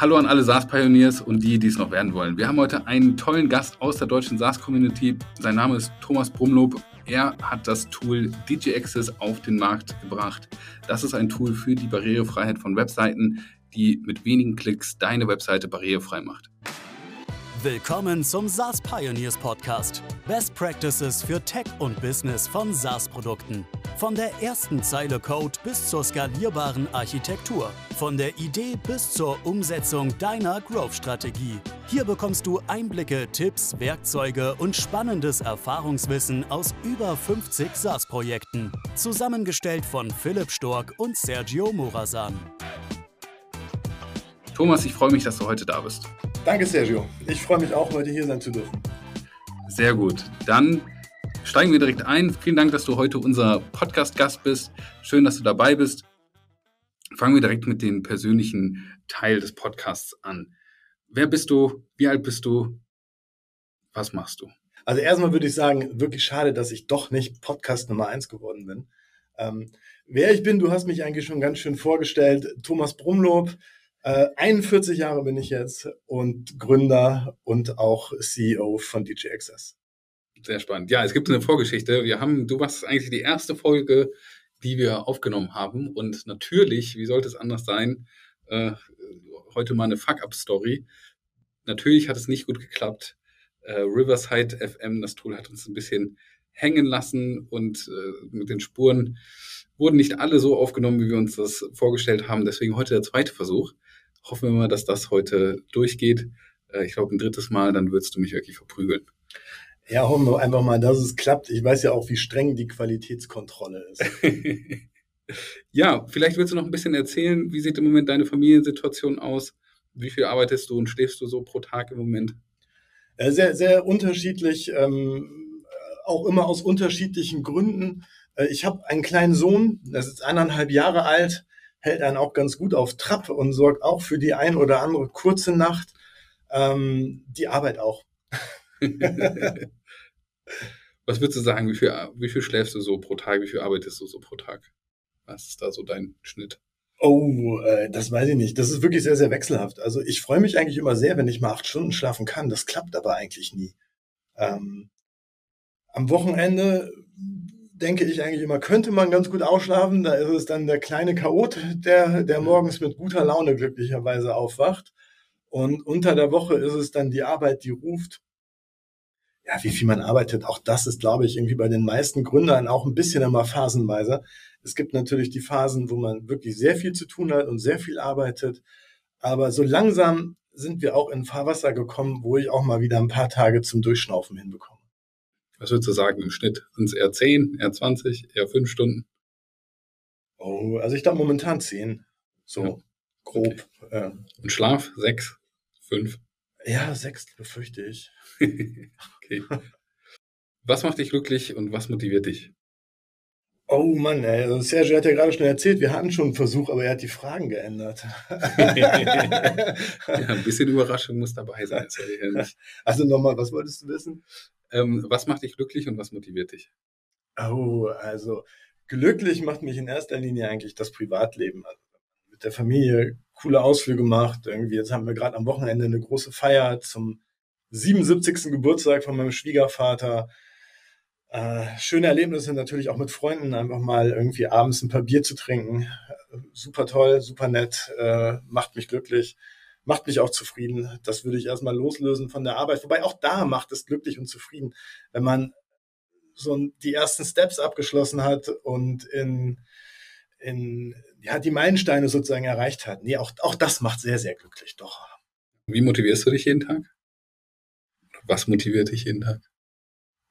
Hallo an alle SaaS-Pioneers und die, die es noch werden wollen. Wir haben heute einen tollen Gast aus der deutschen SaaS-Community. Sein Name ist Thomas Brumlob. Er hat das Tool DJ Access auf den Markt gebracht. Das ist ein Tool für die Barrierefreiheit von Webseiten, die mit wenigen Klicks deine Webseite barrierefrei macht. Willkommen zum SaaS Pioneers Podcast. Best Practices für Tech und Business von SaaS-Produkten. Von der ersten Zeile Code bis zur skalierbaren Architektur. Von der Idee bis zur Umsetzung deiner Growth-Strategie. Hier bekommst du Einblicke, Tipps, Werkzeuge und spannendes Erfahrungswissen aus über 50 SaaS-Projekten. Zusammengestellt von Philipp Stork und Sergio Morasan. Thomas, ich freue mich, dass du heute da bist. Danke, Sergio. Ich freue mich auch, heute hier sein zu dürfen. Sehr gut. Dann steigen wir direkt ein. Vielen Dank, dass du heute unser Podcast-Gast bist. Schön, dass du dabei bist. Fangen wir direkt mit dem persönlichen Teil des Podcasts an. Wer bist du? Wie alt bist du? Was machst du? Also erstmal würde ich sagen, wirklich schade, dass ich doch nicht Podcast Nummer eins geworden bin. Ähm, wer ich bin, du hast mich eigentlich schon ganz schön vorgestellt. Thomas Brumlob, äh, 41 Jahre bin ich jetzt und Gründer und auch CEO von DJ Access. Sehr spannend. Ja, es gibt eine Vorgeschichte. Wir haben, du warst eigentlich die erste Folge, die wir aufgenommen haben. Und natürlich, wie sollte es anders sein, äh, heute mal eine Fuck-Up-Story. Natürlich hat es nicht gut geklappt. Äh, Riverside FM, das Tool hat uns ein bisschen hängen lassen und äh, mit den Spuren wurden nicht alle so aufgenommen, wie wir uns das vorgestellt haben. Deswegen heute der zweite Versuch hoffen wir mal, dass das heute durchgeht. Äh, ich glaube, ein drittes Mal, dann würdest du mich wirklich verprügeln. Ja, hoffen wir einfach mal, dass es klappt. Ich weiß ja auch, wie streng die Qualitätskontrolle ist. ja, vielleicht willst du noch ein bisschen erzählen, wie sieht im Moment deine Familiensituation aus? Wie viel arbeitest du und schläfst du so pro Tag im Moment? Äh, sehr, sehr unterschiedlich, ähm, auch immer aus unterschiedlichen Gründen. Äh, ich habe einen kleinen Sohn, der ist eineinhalb Jahre alt hält einen auch ganz gut auf Trab und sorgt auch für die ein oder andere kurze Nacht. Ähm, die Arbeit auch. Was würdest du sagen, wie viel, wie viel schläfst du so pro Tag, wie viel arbeitest du so pro Tag? Was ist da so dein Schnitt? Oh, äh, das weiß ich nicht. Das ist wirklich sehr, sehr wechselhaft. Also ich freue mich eigentlich immer sehr, wenn ich mal acht Stunden schlafen kann. Das klappt aber eigentlich nie. Ähm, am Wochenende denke ich eigentlich immer, könnte man ganz gut ausschlafen. Da ist es dann der kleine Chaot, der, der morgens mit guter Laune glücklicherweise aufwacht. Und unter der Woche ist es dann die Arbeit, die ruft. Ja, wie viel man arbeitet, auch das ist, glaube ich, irgendwie bei den meisten Gründern auch ein bisschen immer phasenweise. Es gibt natürlich die Phasen, wo man wirklich sehr viel zu tun hat und sehr viel arbeitet. Aber so langsam sind wir auch in Fahrwasser gekommen, wo ich auch mal wieder ein paar Tage zum Durchschnaufen hinbekomme. Was würdest du sagen im Schnitt? Sind es eher 10, eher 20, eher 5 Stunden? Oh, also ich glaube momentan 10. So ja. grob. Okay. Und Schlaf? 6, 5? Ja, 6 befürchte ich. okay. Was macht dich glücklich und was motiviert dich? Oh Mann, ey. Also Sergio hat ja gerade schon erzählt, wir hatten schon einen Versuch, aber er hat die Fragen geändert. ja, ein bisschen Überraschung muss dabei sein. Also nochmal, was wolltest du wissen? Ähm, was macht dich glücklich und was motiviert dich? Oh, also glücklich macht mich in erster Linie eigentlich das Privatleben. Also mit der Familie coole Ausflüge gemacht. Irgendwie, jetzt haben wir gerade am Wochenende eine große Feier zum 77. Geburtstag von meinem Schwiegervater. Äh, schöne Erlebnisse natürlich auch mit Freunden, einfach mal irgendwie abends ein paar Bier zu trinken. Super toll, super nett, äh, macht mich glücklich macht mich auch zufrieden. Das würde ich erstmal loslösen von der Arbeit. Wobei auch da macht es glücklich und zufrieden, wenn man so die ersten Steps abgeschlossen hat und in, in ja, die Meilensteine sozusagen erreicht hat. Nee, auch, auch das macht sehr, sehr glücklich, doch. Wie motivierst du dich jeden Tag? Was motiviert dich jeden Tag?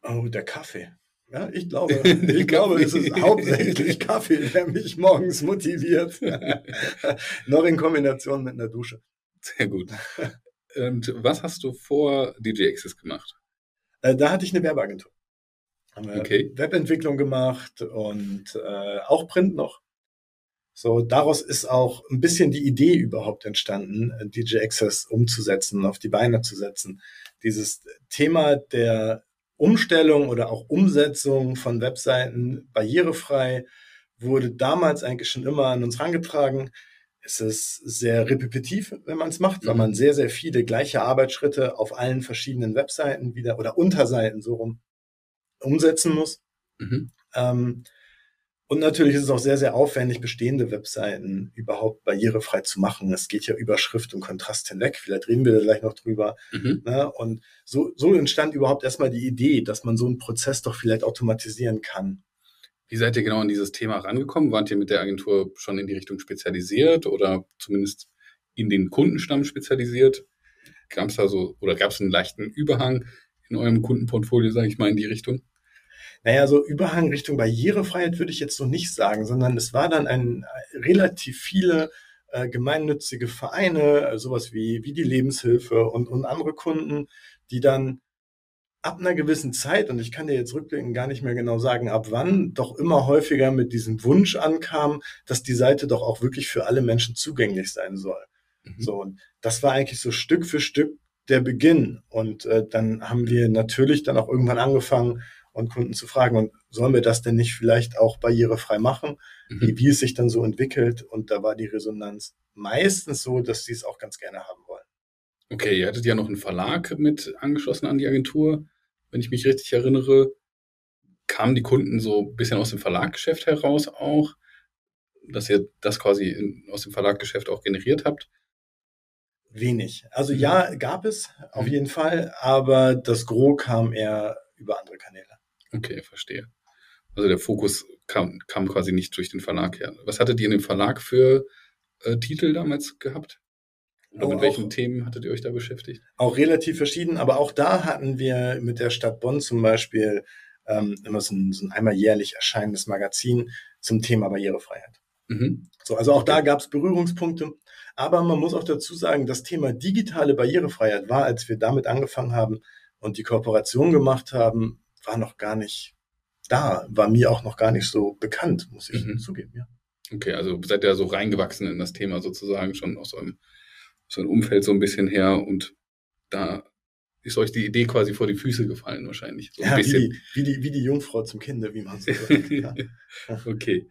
Oh, der Kaffee. Ja, ich glaube, ich glaube, es ist hauptsächlich Kaffee, der mich morgens motiviert. Noch in Kombination mit einer Dusche. Sehr gut. Und was hast du vor DJ Access gemacht? Äh, da hatte ich eine Werbeagentur. Haben wir okay. Webentwicklung gemacht und äh, auch Print noch. So, daraus ist auch ein bisschen die Idee überhaupt entstanden, äh, DJ Access umzusetzen, auf die Beine zu setzen. Dieses Thema der Umstellung oder auch Umsetzung von Webseiten barrierefrei wurde damals eigentlich schon immer an uns herangetragen es ist sehr repetitiv, wenn man es macht, weil mhm. man sehr, sehr viele gleiche Arbeitsschritte auf allen verschiedenen Webseiten wieder oder Unterseiten so rum umsetzen muss. Mhm. Ähm, und natürlich ist es auch sehr, sehr aufwendig, bestehende Webseiten überhaupt barrierefrei zu machen. Es geht ja über Schrift und Kontrast hinweg. Vielleicht reden wir da gleich noch drüber. Mhm. Ne? Und so, so entstand überhaupt erstmal die Idee, dass man so einen Prozess doch vielleicht automatisieren kann. Wie seid ihr genau an dieses Thema rangekommen? Wart ihr mit der Agentur schon in die Richtung spezialisiert oder zumindest in den Kundenstamm spezialisiert? Gab es da so oder gab es einen leichten Überhang in eurem Kundenportfolio, sage ich mal, in die Richtung? Naja, so Überhang Richtung Barrierefreiheit würde ich jetzt noch nicht sagen, sondern es war dann ein relativ viele äh, gemeinnützige Vereine, äh, sowas wie, wie die Lebenshilfe und, und andere Kunden, die dann ab einer gewissen Zeit, und ich kann dir jetzt rückblickend gar nicht mehr genau sagen, ab wann, doch immer häufiger mit diesem Wunsch ankam, dass die Seite doch auch wirklich für alle Menschen zugänglich sein soll. Mhm. So, und das war eigentlich so Stück für Stück der Beginn. Und äh, dann haben wir natürlich dann auch irgendwann angefangen, und Kunden zu fragen, und sollen wir das denn nicht vielleicht auch barrierefrei machen, mhm. wie, wie es sich dann so entwickelt. Und da war die Resonanz meistens so, dass sie es auch ganz gerne haben wollen. Okay, ihr hattet ja noch einen Verlag mit angeschlossen an die Agentur. Wenn ich mich richtig erinnere, kamen die Kunden so ein bisschen aus dem Verlaggeschäft heraus auch, dass ihr das quasi in, aus dem Verlaggeschäft auch generiert habt? Wenig. Also mhm. ja, gab es auf mhm. jeden Fall, aber das Gros kam eher über andere Kanäle. Okay, verstehe. Also der Fokus kam, kam quasi nicht durch den Verlag her. Was hattet ihr in dem Verlag für äh, Titel damals gehabt? Oder mit welchen Themen hattet ihr euch da beschäftigt? Auch relativ verschieden, aber auch da hatten wir mit der Stadt Bonn zum Beispiel ähm, immer so ein, so ein einmal jährlich erscheinendes Magazin zum Thema Barrierefreiheit. Mhm. So, also auch da gab es Berührungspunkte. Aber man muss auch dazu sagen, das Thema digitale Barrierefreiheit war, als wir damit angefangen haben und die Kooperation gemacht haben, war noch gar nicht da, war mir auch noch gar nicht so bekannt, muss ich mhm. zugeben, ja. Okay, also seid ihr so reingewachsen in das Thema sozusagen schon aus eurem so ein Umfeld so ein bisschen her und da ist euch die Idee quasi vor die Füße gefallen wahrscheinlich. So ja, wie die, wie, die, wie die Jungfrau zum Kinder, wie man so sagt. Ja. okay.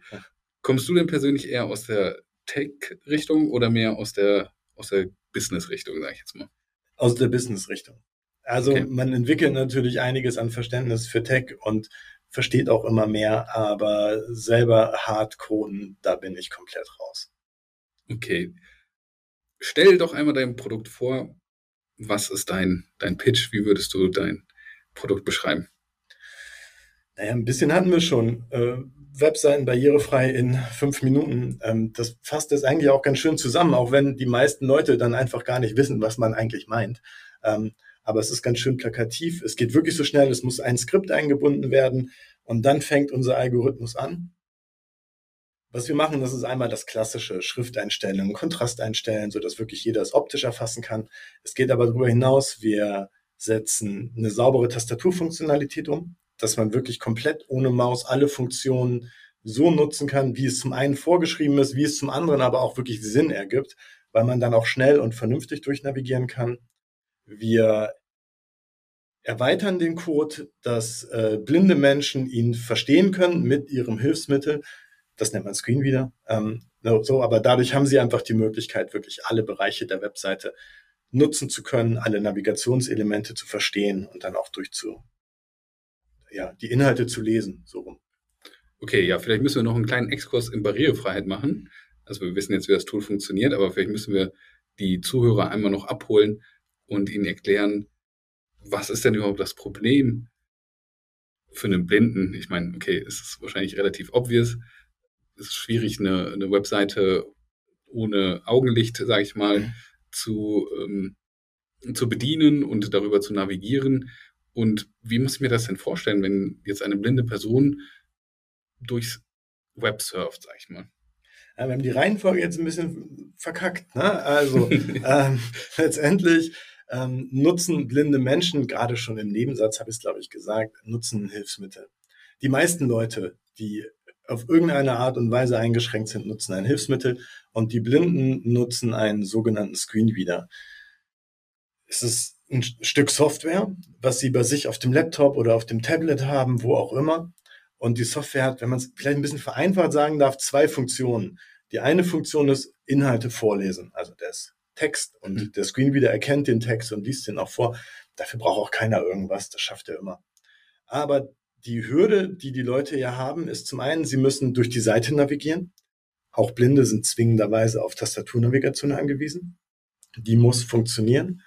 Kommst du denn persönlich eher aus der Tech-Richtung oder mehr aus der, aus der Business-Richtung, sage ich jetzt mal? Aus der Business-Richtung. Also okay. man entwickelt natürlich einiges an Verständnis für Tech und versteht auch immer mehr, aber selber hart coden, da bin ich komplett raus. Okay stell doch einmal dein Produkt vor. Was ist dein, dein Pitch? Wie würdest du dein Produkt beschreiben? Naja, ein bisschen hatten wir schon. Äh, Webseiten barrierefrei in fünf Minuten. Ähm, das fasst es eigentlich auch ganz schön zusammen, auch wenn die meisten Leute dann einfach gar nicht wissen, was man eigentlich meint. Ähm, aber es ist ganz schön plakativ. Es geht wirklich so schnell. Es muss ein Skript eingebunden werden und dann fängt unser Algorithmus an was wir machen, das ist einmal das klassische Schrift einstellen, Kontrast einstellen, so dass wirklich jeder es optisch erfassen kann. Es geht aber darüber hinaus, wir setzen eine saubere Tastaturfunktionalität um, dass man wirklich komplett ohne Maus alle Funktionen so nutzen kann, wie es zum einen vorgeschrieben ist, wie es zum anderen aber auch wirklich Sinn ergibt, weil man dann auch schnell und vernünftig durchnavigieren kann. Wir erweitern den Code, dass äh, blinde Menschen ihn verstehen können mit ihrem Hilfsmittel, das nennt man Screen wieder. Ähm, so, aber dadurch haben sie einfach die Möglichkeit, wirklich alle Bereiche der Webseite nutzen zu können, alle Navigationselemente zu verstehen und dann auch durchzu, ja, die Inhalte zu lesen, so rum. Okay, ja, vielleicht müssen wir noch einen kleinen Exkurs in Barrierefreiheit machen. Also wir wissen jetzt, wie das Tool funktioniert, aber vielleicht müssen wir die Zuhörer einmal noch abholen und ihnen erklären, was ist denn überhaupt das Problem für einen Blinden? Ich meine, okay, es ist wahrscheinlich relativ obvious, es ist schwierig, eine, eine Webseite ohne Augenlicht, sage ich mal, mhm. zu, ähm, zu bedienen und darüber zu navigieren. Und wie muss ich mir das denn vorstellen, wenn jetzt eine blinde Person durchs Web surft, sag ich mal? Ja, wir haben die Reihenfolge jetzt ein bisschen verkackt. Ne? Also ähm, letztendlich ähm, nutzen blinde Menschen, gerade schon im Nebensatz habe ich es, glaube ich, gesagt, nutzen Hilfsmittel. Die meisten Leute, die auf irgendeine Art und Weise eingeschränkt sind, nutzen ein Hilfsmittel und die Blinden nutzen einen sogenannten Screenreader. Es ist ein Stück Software, was sie bei sich auf dem Laptop oder auf dem Tablet haben, wo auch immer. Und die Software hat, wenn man es vielleicht ein bisschen vereinfacht sagen darf, zwei Funktionen. Die eine Funktion ist Inhalte vorlesen, also das Text und mhm. der Screenreader erkennt den Text und liest den auch vor. Dafür braucht auch keiner irgendwas, das schafft er immer. Aber die Hürde, die die Leute ja haben, ist zum einen, sie müssen durch die Seite navigieren. Auch Blinde sind zwingenderweise auf Tastaturnavigation angewiesen. Die muss funktionieren.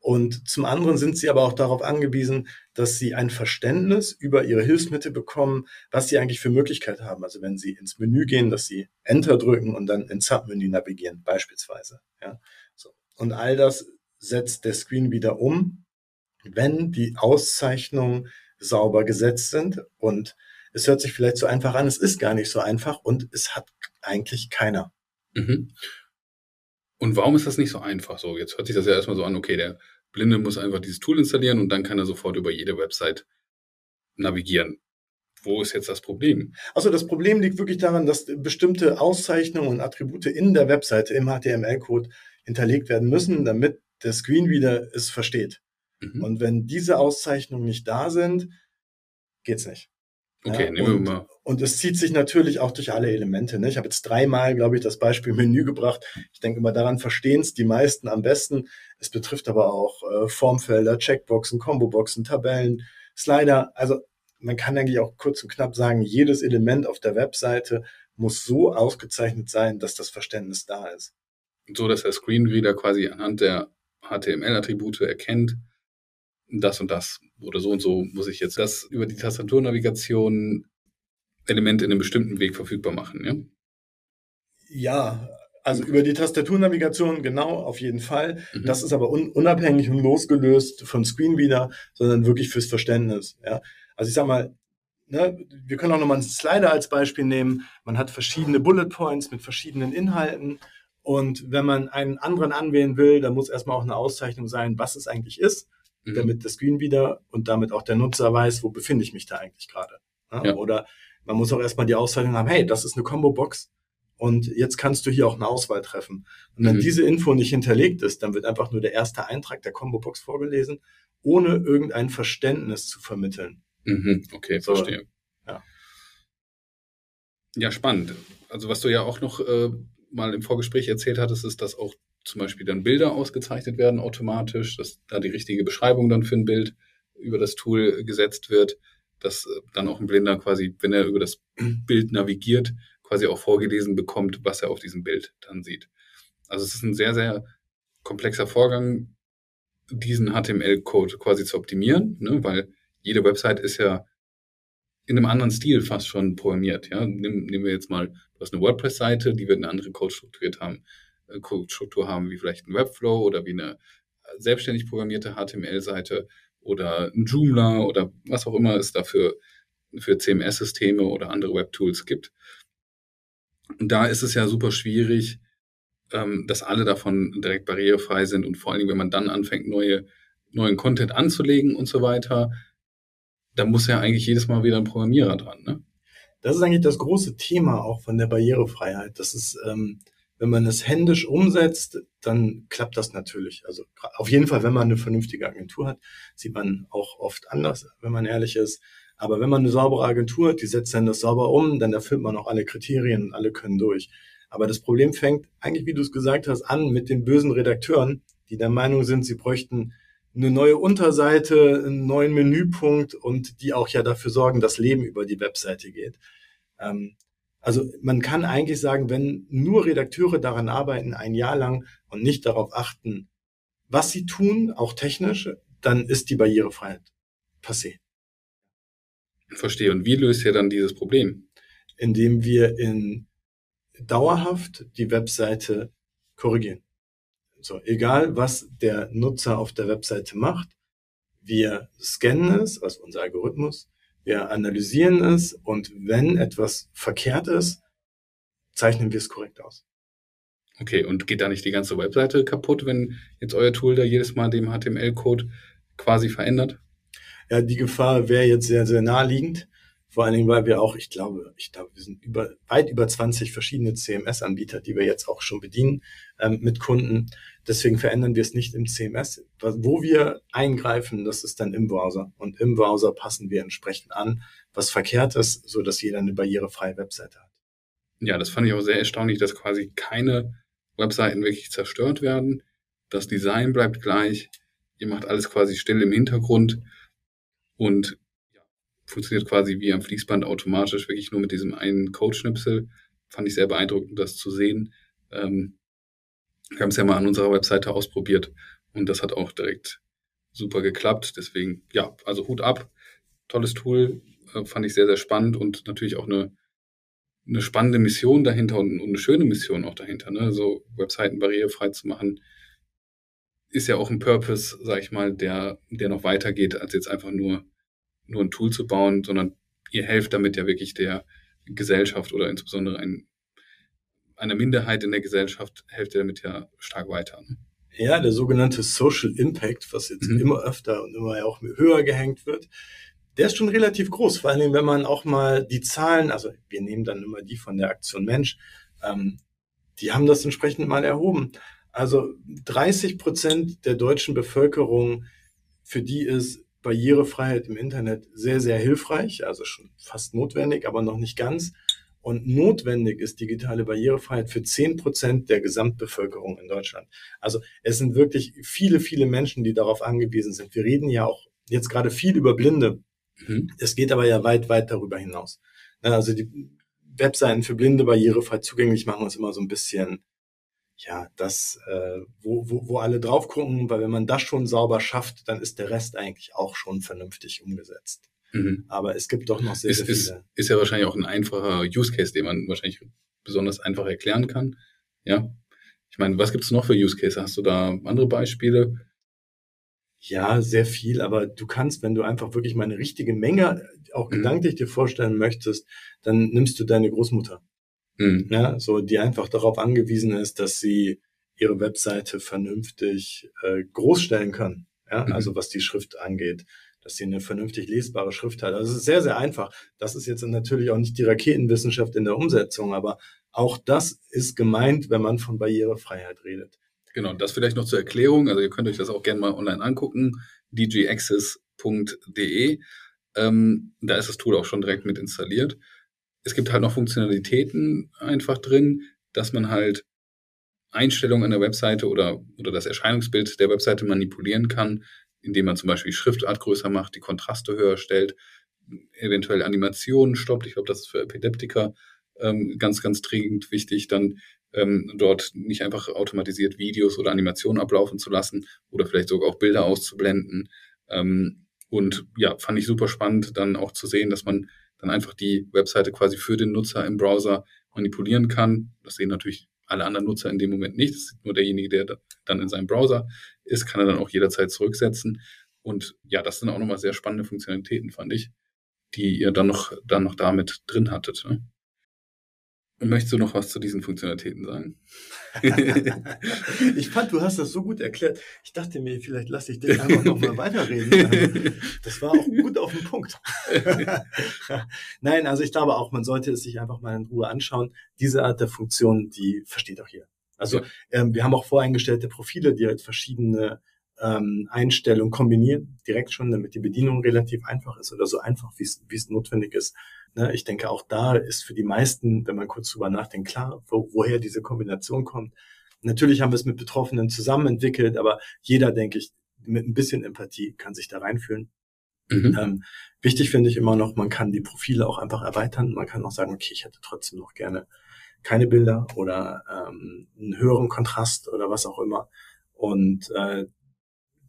Und zum anderen sind sie aber auch darauf angewiesen, dass sie ein Verständnis über ihre Hilfsmittel bekommen, was sie eigentlich für Möglichkeiten haben. Also wenn sie ins Menü gehen, dass sie Enter drücken und dann ins Submenü navigieren, beispielsweise. Ja, so. Und all das setzt der Screen wieder um, wenn die Auszeichnungen sauber gesetzt sind. Und es hört sich vielleicht so einfach an, es ist gar nicht so einfach und es hat eigentlich keiner. Mhm. Und warum ist das nicht so einfach? So, jetzt hört sich das ja erstmal so an, okay, der Blinde muss einfach dieses Tool installieren und dann kann er sofort über jede Website navigieren. Wo ist jetzt das Problem? Also das Problem liegt wirklich daran, dass bestimmte Auszeichnungen und Attribute in der Webseite im HTML-Code hinterlegt werden müssen, damit der Screenreader es versteht. Mhm. Und wenn diese Auszeichnungen nicht da sind, geht's nicht. Okay, ja, nehmen und, wir mal. Und es zieht sich natürlich auch durch alle Elemente. Ne? Ich habe jetzt dreimal, glaube ich, das Beispiel Menü gebracht. Ich denke immer daran verstehen es die meisten am besten. Es betrifft aber auch äh, Formfelder, Checkboxen, Comboboxen, Tabellen, Slider. Also man kann eigentlich auch kurz und knapp sagen, jedes Element auf der Webseite muss so ausgezeichnet sein, dass das Verständnis da ist. So, dass der Screenreader quasi anhand der HTML-Attribute erkennt, das und das oder so und so muss ich jetzt das über die Tastaturnavigation Element in einem bestimmten Weg verfügbar machen, ja? Ja, also über die Tastaturnavigation, genau, auf jeden Fall. Mhm. Das ist aber un unabhängig und losgelöst von Screenreader, sondern wirklich fürs Verständnis. Ja? Also ich sag mal, ne, wir können auch nochmal einen Slider als Beispiel nehmen. Man hat verschiedene Bullet Points mit verschiedenen Inhalten. Und wenn man einen anderen anwählen will, dann muss erstmal auch eine Auszeichnung sein, was es eigentlich ist mhm. damit der Screen wieder und damit auch der Nutzer weiß, wo befinde ich mich da eigentlich gerade. Ja? Ja. Oder man muss auch erstmal die Auszeichnung haben, hey, das ist eine Combo-Box und jetzt kannst du hier auch eine Auswahl treffen. Und wenn mhm. diese Info nicht hinterlegt ist, dann wird einfach nur der erste Eintrag der Combo-Box vorgelesen, ohne irgendein Verständnis zu vermitteln. Mhm. Okay, so, verstehe. Ja. ja, spannend. Also was du ja auch noch äh, mal im Vorgespräch erzählt hattest, ist, dass auch zum Beispiel dann Bilder ausgezeichnet werden automatisch, dass da die richtige Beschreibung dann für ein Bild über das Tool gesetzt wird, dass äh, dann auch ein Blinder quasi, wenn er über das Bild navigiert, quasi auch vorgelesen bekommt, was er auf diesem Bild dann sieht. Also es ist ein sehr, sehr komplexer Vorgang, diesen HTML-Code quasi zu optimieren, ne? weil jede Website ist ja in einem anderen Stil fast schon programmiert. Ja? Nehmen, nehmen wir jetzt mal, du hast eine WordPress-Seite, die wird eine andere Code strukturiert haben. Codestruktur haben, wie vielleicht ein Webflow oder wie eine selbstständig programmierte HTML-Seite oder ein Joomla oder was auch immer es dafür für CMS-Systeme oder andere Web-Tools gibt. Und da ist es ja super schwierig, ähm, dass alle davon direkt barrierefrei sind und vor allen Dingen, wenn man dann anfängt, neue, neuen Content anzulegen und so weiter, da muss ja eigentlich jedes Mal wieder ein Programmierer dran. Ne? Das ist eigentlich das große Thema auch von der Barrierefreiheit. Das ist ähm, wenn man es händisch umsetzt, dann klappt das natürlich. Also auf jeden Fall, wenn man eine vernünftige Agentur hat, sieht man auch oft anders, wenn man ehrlich ist. Aber wenn man eine saubere Agentur hat, die setzt dann das sauber um, dann erfüllt man auch alle Kriterien und alle können durch. Aber das Problem fängt eigentlich, wie du es gesagt hast, an mit den bösen Redakteuren, die der Meinung sind, sie bräuchten eine neue Unterseite, einen neuen Menüpunkt und die auch ja dafür sorgen, dass Leben über die Webseite geht. Ähm, also man kann eigentlich sagen, wenn nur Redakteure daran arbeiten, ein Jahr lang und nicht darauf achten, was sie tun, auch technisch, dann ist die Barrierefreiheit passé. Verstehe. Und wie löst ihr dann dieses Problem? Indem wir in dauerhaft die Webseite korrigieren. So, egal was der Nutzer auf der Webseite macht, wir scannen es, also unser Algorithmus, wir analysieren es und wenn etwas verkehrt ist, zeichnen wir es korrekt aus. Okay, und geht da nicht die ganze Webseite kaputt, wenn jetzt euer Tool da jedes Mal den HTML-Code quasi verändert? Ja, die Gefahr wäre jetzt sehr, sehr naheliegend. Vor allen Dingen, weil wir auch, ich glaube, ich glaube, wir sind über, weit über 20 verschiedene CMS-Anbieter, die wir jetzt auch schon bedienen ähm, mit Kunden. Deswegen verändern wir es nicht im CMS. Wo wir eingreifen, das ist dann im Browser. Und im Browser passen wir entsprechend an, was verkehrt ist, so dass jeder eine barrierefreie Webseite hat. ja, das fand ich auch sehr erstaunlich, dass quasi keine Webseiten wirklich zerstört werden. Das Design bleibt gleich. Ihr macht alles quasi still im Hintergrund und funktioniert quasi wie am Fließband automatisch, wirklich nur mit diesem einen Code-Schnipsel. Fand ich sehr beeindruckend, das zu sehen. Ähm, wir haben es ja mal an unserer Webseite ausprobiert und das hat auch direkt super geklappt. Deswegen, ja, also Hut ab. Tolles Tool, äh, fand ich sehr, sehr spannend und natürlich auch eine eine spannende Mission dahinter und, und eine schöne Mission auch dahinter. Ne? So Webseiten barrierefrei zu machen, ist ja auch ein Purpose, sag ich mal, der, der noch weitergeht, als jetzt einfach nur, nur ein Tool zu bauen, sondern ihr helft damit ja wirklich der Gesellschaft oder insbesondere ein, einer Minderheit in der Gesellschaft, helft ihr damit ja stark weiter. Ne? Ja, der sogenannte Social Impact, was jetzt mhm. immer öfter und immer auch höher gehängt wird, der ist schon relativ groß, vor allem wenn man auch mal die Zahlen, also wir nehmen dann immer die von der Aktion Mensch, ähm, die haben das entsprechend mal erhoben. Also 30 Prozent der deutschen Bevölkerung, für die ist Barrierefreiheit im Internet sehr, sehr hilfreich, also schon fast notwendig, aber noch nicht ganz. Und notwendig ist digitale Barrierefreiheit für 10 Prozent der Gesamtbevölkerung in Deutschland. Also es sind wirklich viele, viele Menschen, die darauf angewiesen sind. Wir reden ja auch jetzt gerade viel über Blinde. Mhm. Es geht aber ja weit, weit darüber hinaus. Also die Webseiten für Blinde barrierefrei zugänglich machen uns immer so ein bisschen, ja, das, äh, wo, wo, wo alle drauf gucken, weil wenn man das schon sauber schafft, dann ist der Rest eigentlich auch schon vernünftig umgesetzt. Mhm. Aber es gibt doch noch sehr, ist, sehr viele. Ist, ist ja wahrscheinlich auch ein einfacher Use Case, den man wahrscheinlich besonders einfach erklären kann. Ja. Ich meine, was gibt es noch für Use Case? Hast du da andere Beispiele? Ja, sehr viel, aber du kannst, wenn du einfach wirklich mal eine richtige Menge auch mhm. gedanklich dir vorstellen möchtest, dann nimmst du deine Großmutter. Mhm. Ja, so, die einfach darauf angewiesen ist, dass sie ihre Webseite vernünftig äh, groß stellen kann. Ja, mhm. also was die Schrift angeht, dass sie eine vernünftig lesbare Schrift hat. Also es ist sehr, sehr einfach. Das ist jetzt natürlich auch nicht die Raketenwissenschaft in der Umsetzung, aber auch das ist gemeint, wenn man von Barrierefreiheit redet. Genau, das vielleicht noch zur Erklärung. Also ihr könnt euch das auch gerne mal online angucken, dgaccess.de. Ähm, da ist das Tool auch schon direkt mit installiert. Es gibt halt noch Funktionalitäten einfach drin, dass man halt Einstellungen an der Webseite oder, oder das Erscheinungsbild der Webseite manipulieren kann, indem man zum Beispiel Schriftart größer macht, die Kontraste höher stellt, eventuell Animationen stoppt. Ich glaube, das ist für Epileptiker ähm, ganz, ganz dringend wichtig. Dann ähm, dort nicht einfach automatisiert Videos oder Animationen ablaufen zu lassen oder vielleicht sogar auch Bilder auszublenden. Ähm, und ja, fand ich super spannend, dann auch zu sehen, dass man dann einfach die Webseite quasi für den Nutzer im Browser manipulieren kann. Das sehen natürlich alle anderen Nutzer in dem Moment nicht. Das ist nur derjenige, der dann in seinem Browser ist, kann er dann auch jederzeit zurücksetzen. Und ja, das sind auch nochmal sehr spannende Funktionalitäten, fand ich, die ihr dann noch, dann noch damit drin hattet. Ne? Möchtest du noch was zu diesen Funktionalitäten sagen? ich fand, du hast das so gut erklärt. Ich dachte mir, vielleicht lasse ich dich einfach noch mal weiterreden. Das war auch gut auf den Punkt. Nein, also ich glaube auch, man sollte es sich einfach mal in Ruhe anschauen. Diese Art der Funktion, die versteht auch hier. Also ja. ähm, wir haben auch voreingestellte Profile, die halt verschiedene ähm, Einstellungen kombinieren, direkt schon, damit die Bedienung relativ einfach ist oder so einfach, wie es notwendig ist. Ne, ich denke, auch da ist für die meisten, wenn man kurz drüber nachdenkt, klar, wo, woher diese Kombination kommt. Natürlich haben wir es mit Betroffenen zusammen entwickelt, aber jeder, denke ich, mit ein bisschen Empathie kann sich da reinfühlen. Mhm. Ähm, wichtig finde ich immer noch, man kann die Profile auch einfach erweitern. Man kann auch sagen, okay, ich hätte trotzdem noch gerne keine Bilder oder ähm, einen höheren Kontrast oder was auch immer. Und äh,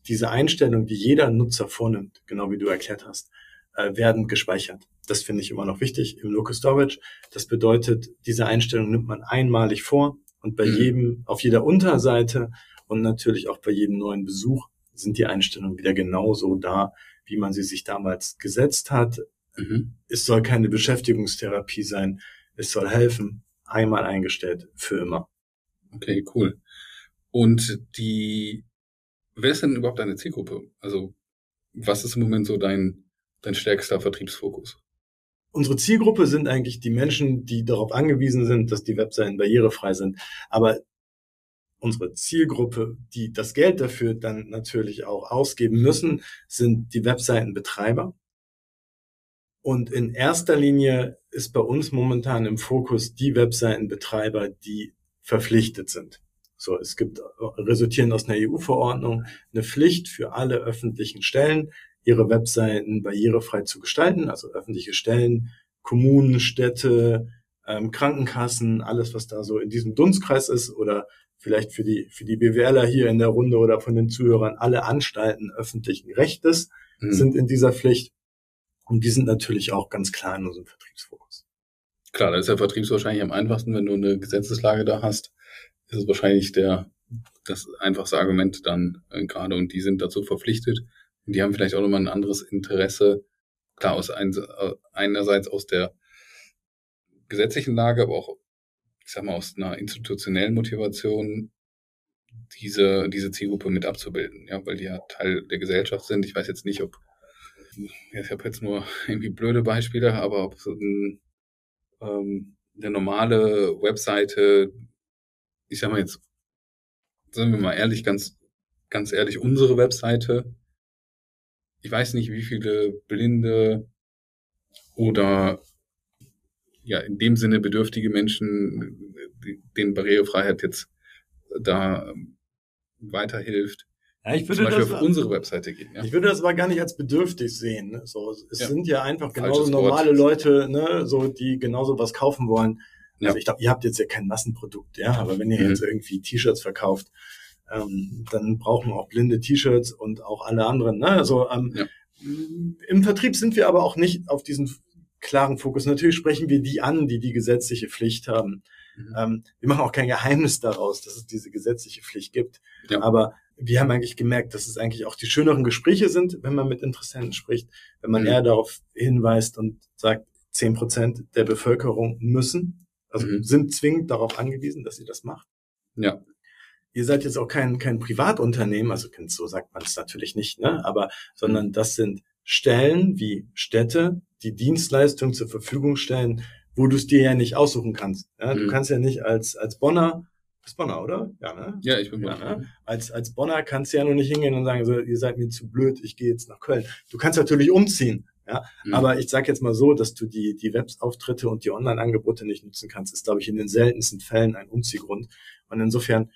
diese Einstellung, die jeder Nutzer vornimmt, genau wie du erklärt hast, äh, werden gespeichert. Das finde ich immer noch wichtig im Local Storage. Das bedeutet, diese Einstellung nimmt man einmalig vor und bei mhm. jedem, auf jeder Unterseite und natürlich auch bei jedem neuen Besuch sind die Einstellungen wieder genauso da, wie man sie sich damals gesetzt hat. Mhm. Es soll keine Beschäftigungstherapie sein. Es soll helfen. Einmal eingestellt für immer. Okay, cool. Und die, wer ist denn überhaupt deine Zielgruppe? Also, was ist im Moment so dein, dein stärkster Vertriebsfokus? Unsere Zielgruppe sind eigentlich die Menschen, die darauf angewiesen sind, dass die Webseiten barrierefrei sind. Aber unsere Zielgruppe, die das Geld dafür dann natürlich auch ausgeben müssen, sind die Webseitenbetreiber Und in erster Linie ist bei uns momentan im Fokus die Webseitenbetreiber, die verpflichtet sind. So, es gibt resultierend aus einer EU-Verordnung eine Pflicht für alle öffentlichen Stellen, ihre Webseiten barrierefrei zu gestalten, also öffentliche Stellen, Kommunen, Städte, ähm, Krankenkassen, alles, was da so in diesem Dunstkreis ist oder vielleicht für die, für die BWLer hier in der Runde oder von den Zuhörern, alle Anstalten öffentlichen Rechtes mhm. sind in dieser Pflicht. Und die sind natürlich auch ganz klar in unserem Vertriebsfokus. Klar, da ist der Vertriebs wahrscheinlich am einfachsten, wenn du eine Gesetzeslage da hast, ist es wahrscheinlich der, das einfachste Argument dann äh, gerade und die sind dazu verpflichtet die haben vielleicht auch nochmal ein anderes Interesse, klar, aus ein, äh, einerseits aus der gesetzlichen Lage, aber auch, ich sag mal, aus einer institutionellen Motivation, diese, diese Zielgruppe mit abzubilden, ja, weil die ja Teil der Gesellschaft sind. Ich weiß jetzt nicht, ob, ich habe jetzt nur irgendwie blöde Beispiele, aber ob so ein, ähm, eine normale Webseite ich sag mal jetzt, sagen wir mal ehrlich, ganz, ganz ehrlich, unsere Webseite, ich weiß nicht, wie viele Blinde oder ja, in dem Sinne bedürftige Menschen, denen Barrierefreiheit jetzt da weiterhilft. Ja, ich würde das auf unsere Webseite gehen. Ja. Ich würde das aber gar nicht als bedürftig sehen. Ne? So, es ja. sind ja einfach genauso normale Leute, ne, so die genauso was kaufen wollen. Also ich glaube, ihr habt jetzt ja kein Massenprodukt, ja, aber wenn ihr mhm. jetzt irgendwie T-Shirts verkauft, ähm, dann brauchen auch blinde T-Shirts und auch alle anderen. Ne? Also ähm, ja. im Vertrieb sind wir aber auch nicht auf diesen klaren Fokus. Natürlich sprechen wir die an, die die gesetzliche Pflicht haben. Mhm. Ähm, wir machen auch kein Geheimnis daraus, dass es diese gesetzliche Pflicht gibt. Ja. Aber wir haben eigentlich gemerkt, dass es eigentlich auch die schöneren Gespräche sind, wenn man mit Interessenten spricht, wenn man mhm. eher darauf hinweist und sagt, zehn Prozent der Bevölkerung müssen also mhm. sind zwingend darauf angewiesen, dass sie das macht. Ja. Ihr seid jetzt auch kein, kein Privatunternehmen, also so sagt man es natürlich nicht, ne? aber sondern mhm. das sind Stellen wie Städte, die Dienstleistungen zur Verfügung stellen, wo du es dir ja nicht aussuchen kannst. Ja? Mhm. Du kannst ja nicht als, als Bonner, bist Bonner, oder? Ja, ne? Ja, ich bin Bonner. Ja, ne? als, als Bonner kannst du ja noch nicht hingehen und sagen, so, ihr seid mir zu blöd, ich gehe jetzt nach Köln. Du kannst natürlich umziehen. Ja, mhm. aber ich sage jetzt mal so, dass du die die Websauftritte und die Online-Angebote nicht nutzen kannst, ist glaube ich in den seltensten Fällen ein Umziehgrund. Und insofern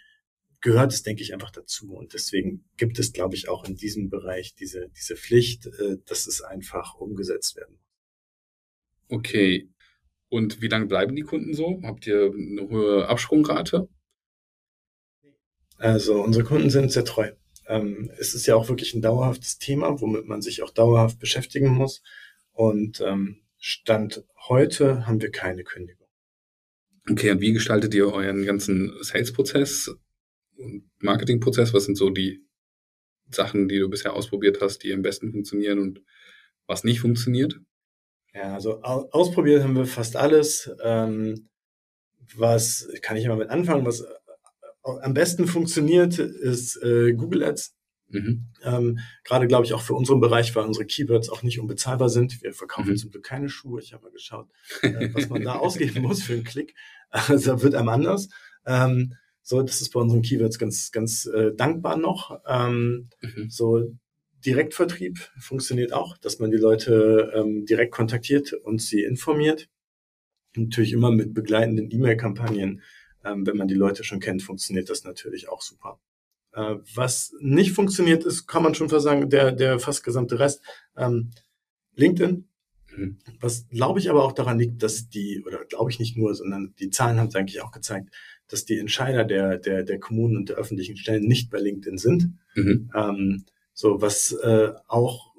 gehört es, denke ich, einfach dazu. Und deswegen gibt es, glaube ich, auch in diesem Bereich diese diese Pflicht, äh, dass es einfach umgesetzt werden muss. Okay. Und wie lange bleiben die Kunden so? Habt ihr eine hohe Absprungrate? Also unsere Kunden sind sehr treu ähm, es ist ja auch wirklich ein dauerhaftes Thema, womit man sich auch dauerhaft beschäftigen muss. Und ähm, Stand heute haben wir keine Kündigung. Okay, und wie gestaltet ihr euren ganzen Sales-Prozess Marketing-Prozess? Was sind so die Sachen, die du bisher ausprobiert hast, die am besten funktionieren und was nicht funktioniert? Ja, also ausprobiert haben wir fast alles. Ähm, was kann ich immer mit anfangen? Was am besten funktioniert, ist äh, Google Ads. Mhm. Ähm, Gerade glaube ich auch für unseren Bereich, weil unsere Keywords auch nicht unbezahlbar sind. Wir verkaufen mhm. zum Glück keine Schuhe. Ich habe mal geschaut, äh, was man da ausgeben muss für einen Klick. Also wird einem anders. Ähm, so, das ist bei unseren Keywords ganz, ganz äh, dankbar noch. Ähm, mhm. So Direktvertrieb funktioniert auch, dass man die Leute ähm, direkt kontaktiert und sie informiert. Natürlich immer mit begleitenden E-Mail-Kampagnen ähm, wenn man die Leute schon kennt, funktioniert das natürlich auch super. Äh, was nicht funktioniert ist, kann man schon fast sagen, der, der fast gesamte Rest. Ähm, LinkedIn, mhm. was glaube ich aber auch daran liegt, dass die, oder glaube ich nicht nur, sondern die Zahlen haben es eigentlich auch gezeigt, dass die Entscheider der, der, der Kommunen und der öffentlichen Stellen nicht bei LinkedIn sind. Mhm. Ähm, so, was äh, auch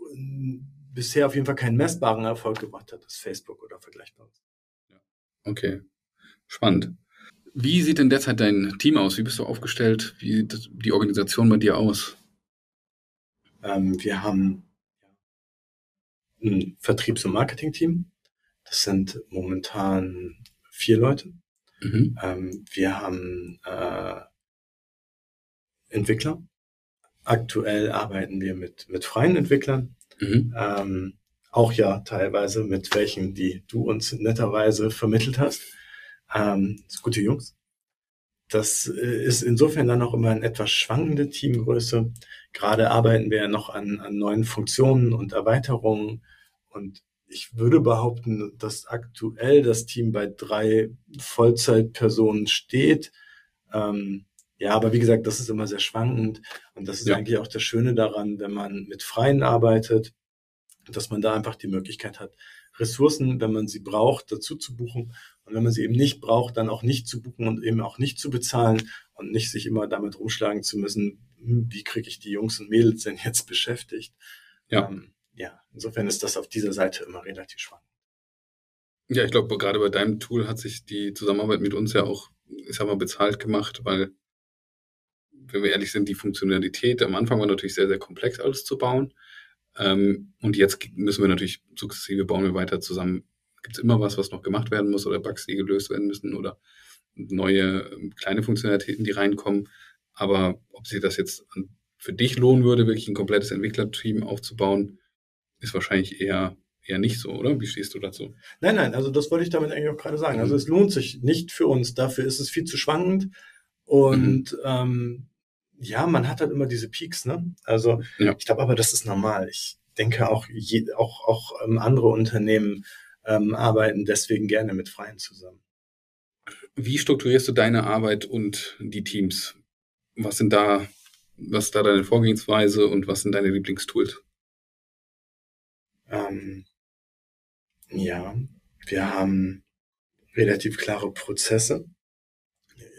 bisher auf jeden Fall keinen messbaren Erfolg gebracht hat, das Facebook oder vergleichbares. Okay, spannend. Wie sieht denn derzeit dein Team aus? Wie bist du aufgestellt? Wie sieht die Organisation bei dir aus? Ähm, wir haben ein Vertriebs- und Marketing-Team. Das sind momentan vier Leute. Mhm. Ähm, wir haben äh, Entwickler. Aktuell arbeiten wir mit, mit freien Entwicklern. Mhm. Ähm, auch ja teilweise mit welchen, die du uns netterweise vermittelt hast. Ähm, gute Jungs. Das äh, ist insofern dann auch immer eine etwas schwankende Teamgröße. Gerade arbeiten wir ja noch an, an neuen Funktionen und Erweiterungen. Und ich würde behaupten, dass aktuell das Team bei drei Vollzeitpersonen steht. Ähm, ja, aber wie gesagt, das ist immer sehr schwankend. Und das ist ja. eigentlich auch das Schöne daran, wenn man mit Freien arbeitet, dass man da einfach die Möglichkeit hat, Ressourcen, wenn man sie braucht, dazu zu buchen. Und wenn man sie eben nicht braucht, dann auch nicht zu buchen und eben auch nicht zu bezahlen und nicht sich immer damit rumschlagen zu müssen, hm, wie kriege ich die Jungs und Mädels denn jetzt beschäftigt. Ja. Ähm, ja, insofern ist das auf dieser Seite immer relativ schwankend. Ja, ich glaube, gerade bei deinem Tool hat sich die Zusammenarbeit mit uns ja auch, ich sag mal, bezahlt gemacht, weil, wenn wir ehrlich sind, die Funktionalität am Anfang war natürlich sehr, sehr komplex, alles zu bauen. Ähm, und jetzt müssen wir natürlich sukzessive bauen wir weiter zusammen. Gibt es immer was, was noch gemacht werden muss oder Bugs, die gelöst werden müssen oder neue ähm, kleine Funktionalitäten, die reinkommen. Aber ob sich das jetzt für dich lohnen würde, wirklich ein komplettes Entwicklerteam aufzubauen, ist wahrscheinlich eher eher nicht so, oder? Wie stehst du dazu? Nein, nein, also das wollte ich damit eigentlich auch gerade sagen. Also mhm. es lohnt sich nicht für uns, dafür ist es viel zu schwankend und mhm. ähm, ja, man hat halt immer diese Peaks, ne? Also ja. ich glaube aber, das ist normal. Ich denke auch, je, auch, auch ähm, andere Unternehmen ähm, arbeiten deswegen gerne mit Freien zusammen. Wie strukturierst du deine Arbeit und die Teams? Was sind da, was ist da deine Vorgehensweise und was sind deine Lieblingstools? Ähm, ja, wir haben relativ klare Prozesse.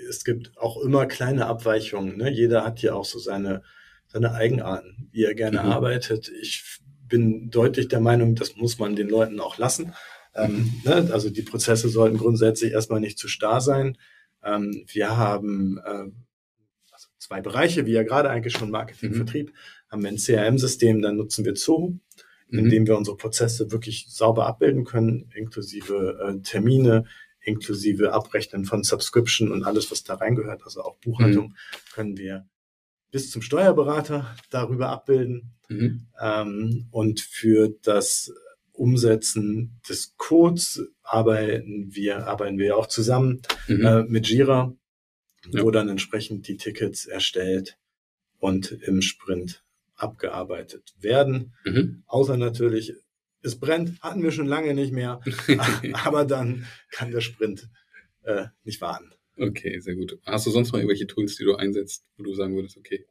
Es gibt auch immer kleine Abweichungen. Ne? Jeder hat hier auch so seine, seine Eigenarten, wie er gerne mhm. arbeitet. Ich bin deutlich der Meinung, das muss man den Leuten auch lassen. Ähm, mhm. ne? Also die Prozesse sollten grundsätzlich erstmal nicht zu starr sein. Ähm, wir haben äh, also zwei Bereiche, wie ja gerade eigentlich schon Marketing, mhm. Vertrieb, haben wir ein CRM-System, dann nutzen wir Zoho mhm. indem wir unsere Prozesse wirklich sauber abbilden können, inklusive äh, Termine, inklusive Abrechnen von Subscription und alles, was da reingehört, also auch Buchhaltung, mhm. können wir bis zum Steuerberater darüber abbilden. Mhm. Ähm, und für das Umsetzen des Codes arbeiten wir, arbeiten wir auch zusammen mhm. äh, mit Jira, ja. wo dann entsprechend die Tickets erstellt und im Sprint abgearbeitet werden. Mhm. Außer natürlich, es brennt, hatten wir schon lange nicht mehr, aber dann kann der Sprint äh, nicht warten. Okay, sehr gut. Hast du sonst noch irgendwelche Tools, die du einsetzt, wo du sagen würdest, okay,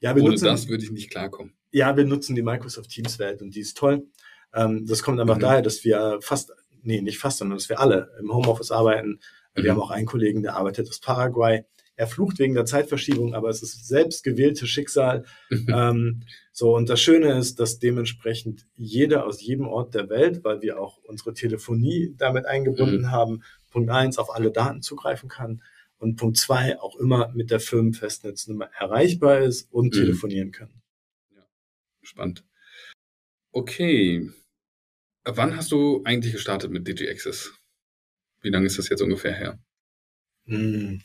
ja, wir ohne nutzen, das würde ich nicht klarkommen? Ja, wir nutzen die Microsoft Teams Welt und die ist toll. Ähm, das kommt einfach mhm. daher, dass wir fast, nee, nicht fast, sondern dass wir alle im Homeoffice arbeiten. Mhm. Wir haben auch einen Kollegen, der arbeitet aus Paraguay er flucht wegen der Zeitverschiebung, aber es ist selbst gewählte Schicksal. ähm, so, und das Schöne ist, dass dementsprechend jeder aus jedem Ort der Welt, weil wir auch unsere Telefonie damit eingebunden mhm. haben, Punkt eins auf alle Daten zugreifen kann und Punkt zwei auch immer mit der Firmenfestnetznummer erreichbar ist und mhm. telefonieren kann. Ja, spannend. Okay. Wann hast du eigentlich gestartet mit DigiAccess? Wie lange ist das jetzt ungefähr her? Hm.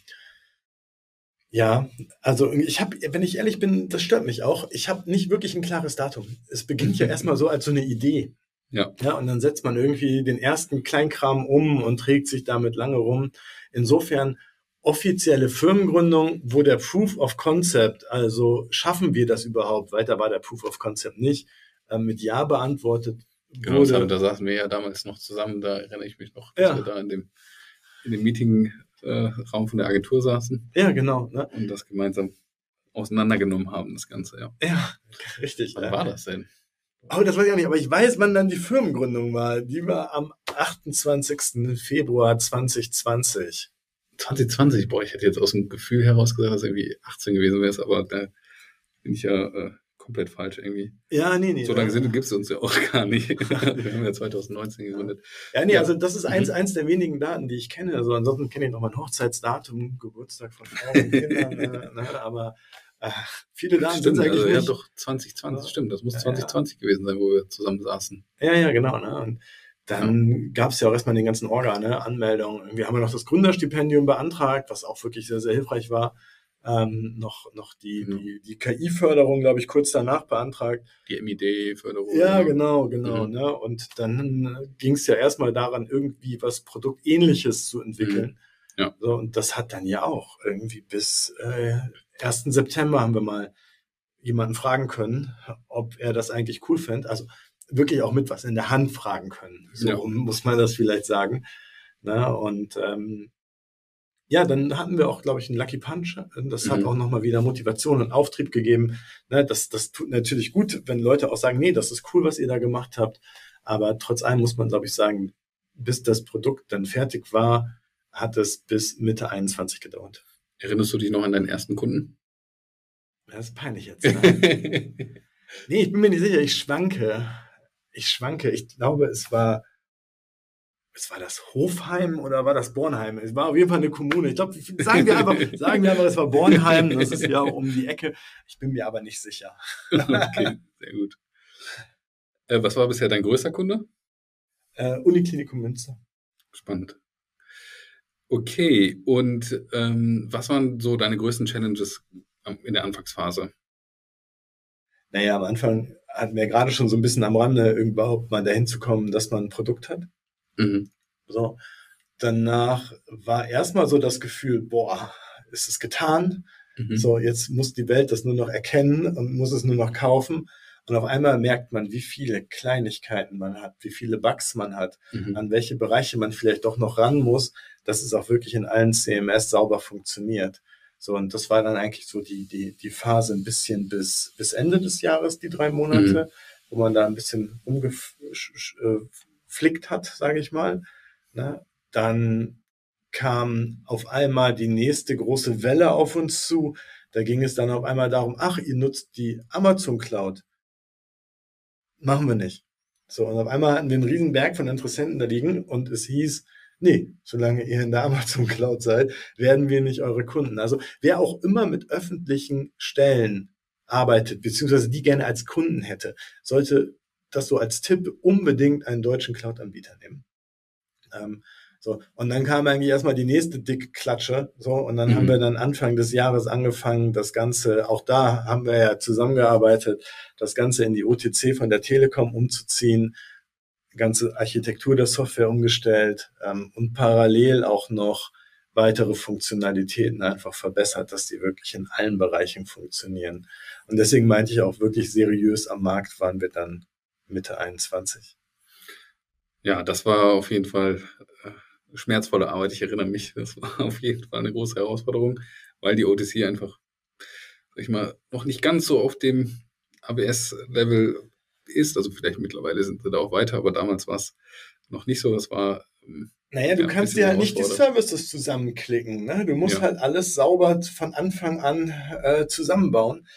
Ja, also ich habe, wenn ich ehrlich bin, das stört mich auch. Ich habe nicht wirklich ein klares Datum. Es beginnt ja erstmal so als so eine Idee. Ja. Ja, und dann setzt man irgendwie den ersten Kleinkram um und trägt sich damit lange rum. Insofern offizielle Firmengründung, wo der Proof of Concept, also schaffen wir das überhaupt, weiter war der Proof of Concept nicht, äh, mit Ja beantwortet genau, wurde. Genau, da saßen wir ja damals noch zusammen, da erinnere ich mich noch, dass ja. wir da in dem, in dem Meeting äh, Raum von der Agentur saßen. Ja, genau. Ne? Und das gemeinsam auseinandergenommen haben, das Ganze, ja. Ja, richtig. Wann ja. war das denn? Oh, das weiß ich auch nicht, aber ich weiß, wann dann die Firmengründung war. Die war am 28. Februar 2020. 2020, boah, ich hätte jetzt aus dem Gefühl heraus gesagt, dass irgendwie 18 gewesen wäre, aber da bin ich ja äh, komplett falsch irgendwie. Ja, nee, nee. So lange sind gibt es uns ja auch gar nicht. Wir haben ja 2019 gegründet. Ja, nee, ja. also das ist eins, mhm. eins der wenigen Daten, die ich kenne. Also ansonsten kenne ich noch mein Hochzeitsdatum, Geburtstag von Frauen und Kindern, äh, ne, aber äh, viele Daten sind eigentlich also, nicht. Ja, doch 2020, ja. stimmt. Das muss ja, 2020 ja. gewesen sein, wo wir zusammen saßen. Ja, ja, genau. Ne? Und dann ja. gab es ja auch erstmal den ganzen Orga, ne? Anmeldung. Wir haben ja noch das Gründerstipendium beantragt, was auch wirklich sehr, sehr hilfreich war ähm, noch, noch die, mhm. die, die KI-Förderung, glaube ich, kurz danach beantragt. Die MID-Förderung. Ja, genau, genau. Mhm. Ne? Und dann ging es ja erstmal daran, irgendwie was Produktähnliches zu entwickeln. Mhm. Ja. So, und das hat dann ja auch irgendwie bis äh, 1. September haben wir mal jemanden fragen können, ob er das eigentlich cool fände. Also wirklich auch mit was in der Hand fragen können. So ja. muss man das vielleicht sagen. Na, und ähm, ja, dann hatten wir auch, glaube ich, einen Lucky Punch. Das mhm. hat auch nochmal wieder Motivation und Auftrieb gegeben. Ne, das, das tut natürlich gut, wenn Leute auch sagen, nee, das ist cool, was ihr da gemacht habt. Aber trotz allem muss man, glaube ich, sagen, bis das Produkt dann fertig war, hat es bis Mitte 21 gedauert. Erinnerst du dich noch an deinen ersten Kunden? Das ist peinlich jetzt. Ne? nee, ich bin mir nicht sicher. Ich schwanke. Ich schwanke. Ich glaube, es war, es war das Hofheim oder war das Bornheim? Es war auf jeden Fall eine Kommune. Ich glaube, sagen wir einfach, sagen wir einfach, es war Bornheim. Das ist ja um die Ecke. Ich bin mir aber nicht sicher. okay, sehr gut. Äh, was war bisher dein größter Kunde? Äh, Uniklinikum Münster. Spannend. Okay, und ähm, was waren so deine größten Challenges in der Anfangsphase? Naja, am Anfang hatten wir gerade schon so ein bisschen am Rande überhaupt mal dahin zu kommen, dass man ein Produkt hat. Mhm. So. Danach war erstmal so das Gefühl, boah, ist es getan? Mhm. So, jetzt muss die Welt das nur noch erkennen und muss es nur noch kaufen. Und auf einmal merkt man, wie viele Kleinigkeiten man hat, wie viele Bugs man hat, mhm. an welche Bereiche man vielleicht doch noch ran muss, dass es auch wirklich in allen CMS sauber funktioniert. So, und das war dann eigentlich so die, die, die Phase ein bisschen bis, bis Ende des Jahres, die drei Monate, mhm. wo man da ein bisschen umgeflickt hat, sage ich mal. Ne? Dann kam auf einmal die nächste große Welle auf uns zu. Da ging es dann auf einmal darum, ach, ihr nutzt die Amazon Cloud machen wir nicht. So, und auf einmal hatten wir einen riesen Berg von Interessenten da liegen und es hieß, nee, solange ihr in der Amazon Cloud seid, werden wir nicht eure Kunden. Also wer auch immer mit öffentlichen Stellen arbeitet, beziehungsweise die gerne als Kunden hätte, sollte das so als Tipp unbedingt einen deutschen Cloud-Anbieter nehmen. Ähm, so, und dann kam eigentlich erstmal die nächste Dickklatsche, so, und dann mhm. haben wir dann Anfang des Jahres angefangen, das Ganze, auch da haben wir ja zusammengearbeitet, das Ganze in die OTC von der Telekom umzuziehen, ganze Architektur der Software umgestellt ähm, und parallel auch noch weitere Funktionalitäten einfach verbessert, dass die wirklich in allen Bereichen funktionieren. Und deswegen meinte ich auch wirklich seriös am Markt waren wir dann Mitte 21. Ja, das war auf jeden Fall äh, schmerzvolle Arbeit. Ich erinnere mich, das war auf jeden Fall eine große Herausforderung, weil die OTC einfach, sag ich mal, noch nicht ganz so auf dem ABS-Level ist. Also vielleicht mittlerweile sind sie da auch weiter, aber damals war es noch nicht so. Das war ähm, naja, du ja, kannst ja halt nicht die Services zusammenklicken. Ne? Du musst ja. halt alles sauber von Anfang an äh, zusammenbauen.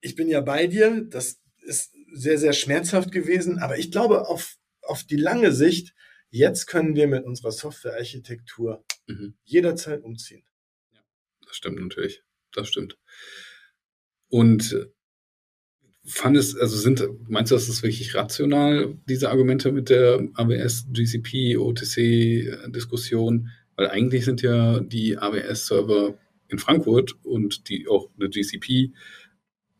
Ich bin ja bei dir. Das ist sehr, sehr schmerzhaft gewesen. Aber ich glaube, auf, auf die lange Sicht Jetzt können wir mit unserer Softwarearchitektur mhm. jederzeit umziehen. Ja, das stimmt natürlich. Das stimmt. Und äh, fandest, also sind, meinst du, das ist wirklich rational, diese Argumente mit der AWS, GCP, OTC-Diskussion? Weil eigentlich sind ja die AWS-Server in Frankfurt und die auch eine GCP,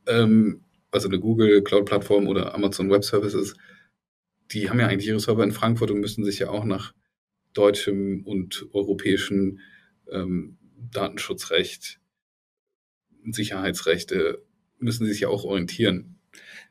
ähm, also eine Google Cloud-Plattform oder Amazon Web Services, die haben ja eigentlich ihre Server in Frankfurt und müssen sich ja auch nach deutschem und europäischem ähm, Datenschutzrecht, Sicherheitsrechte, müssen sie sich ja auch orientieren.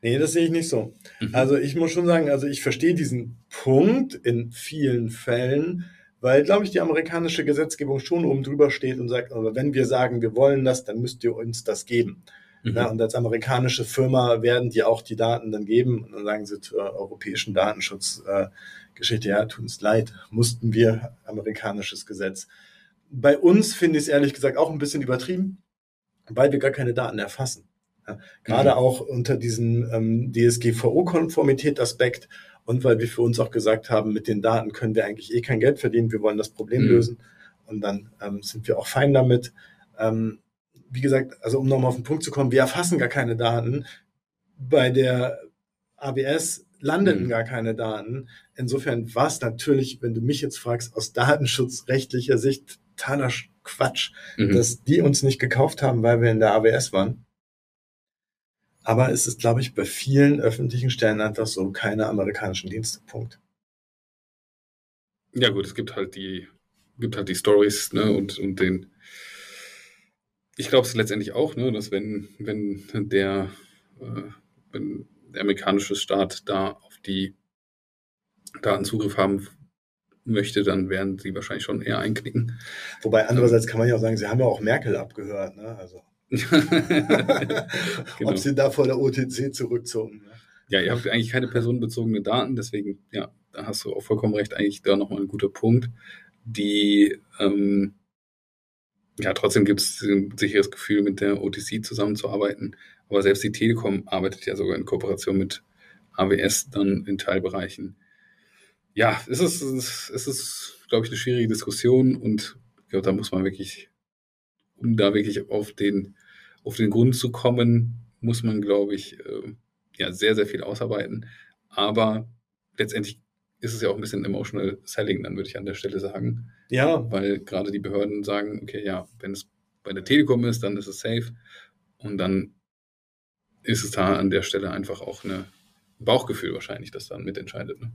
Nee, das sehe ich nicht so. Mhm. Also ich muss schon sagen, also ich verstehe diesen Punkt in vielen Fällen, weil, glaube ich, die amerikanische Gesetzgebung schon oben drüber steht und sagt, aber wenn wir sagen, wir wollen das, dann müsst ihr uns das geben. Mhm. Ja, und als amerikanische Firma werden die auch die Daten dann geben und dann sagen sie zur europäischen Datenschutzgeschichte, äh, ja, tut uns leid, mussten wir amerikanisches Gesetz. Bei uns finde ich es ehrlich gesagt auch ein bisschen übertrieben, weil wir gar keine Daten erfassen. Ja, gerade mhm. auch unter diesem ähm, DSGVO-Konformität-Aspekt und weil wir für uns auch gesagt haben, mit den Daten können wir eigentlich eh kein Geld verdienen, wir wollen das Problem mhm. lösen und dann ähm, sind wir auch fein damit. Ähm, wie gesagt, also um nochmal auf den Punkt zu kommen, wir erfassen gar keine Daten. Bei der ABS landeten mhm. gar keine Daten. Insofern war es natürlich, wenn du mich jetzt fragst, aus datenschutzrechtlicher Sicht totaler Quatsch, mhm. dass die uns nicht gekauft haben, weil wir in der AWS waren. Aber es ist, glaube ich, bei vielen öffentlichen Stellen einfach so keine amerikanischen Dienste. Punkt. Ja gut, es gibt halt die, gibt halt die Stories ne, und, und den, ich glaube es letztendlich auch, ne, dass wenn, wenn der, äh, wenn der amerikanische Staat da auf die Daten Zugriff haben möchte, dann werden sie wahrscheinlich schon eher einknicken. Wobei andererseits kann man ja auch sagen, sie haben ja auch Merkel abgehört. Ne? Also. genau. Ob sie da vor der OTC zurückzogen. Ne? Ja, ihr habt eigentlich keine personenbezogenen Daten, deswegen, ja, da hast du auch vollkommen recht, eigentlich da nochmal ein guter Punkt. Die, ähm, ja, trotzdem gibt es ein sicheres Gefühl, mit der OTC zusammenzuarbeiten. Aber selbst die Telekom arbeitet ja sogar in Kooperation mit AWS dann in Teilbereichen. Ja, es ist, es ist, glaube ich, eine schwierige Diskussion und ich glaube, da muss man wirklich, um da wirklich auf den, auf den Grund zu kommen, muss man, glaube ich, äh, ja, sehr, sehr viel ausarbeiten. Aber letztendlich ist es ja auch ein bisschen emotional selling, dann würde ich an der Stelle sagen. Ja. Weil gerade die Behörden sagen, okay, ja, wenn es bei der Telekom ist, dann ist es safe. Und dann ist es da an der Stelle einfach auch ein Bauchgefühl wahrscheinlich, das dann mitentscheidet. Ne?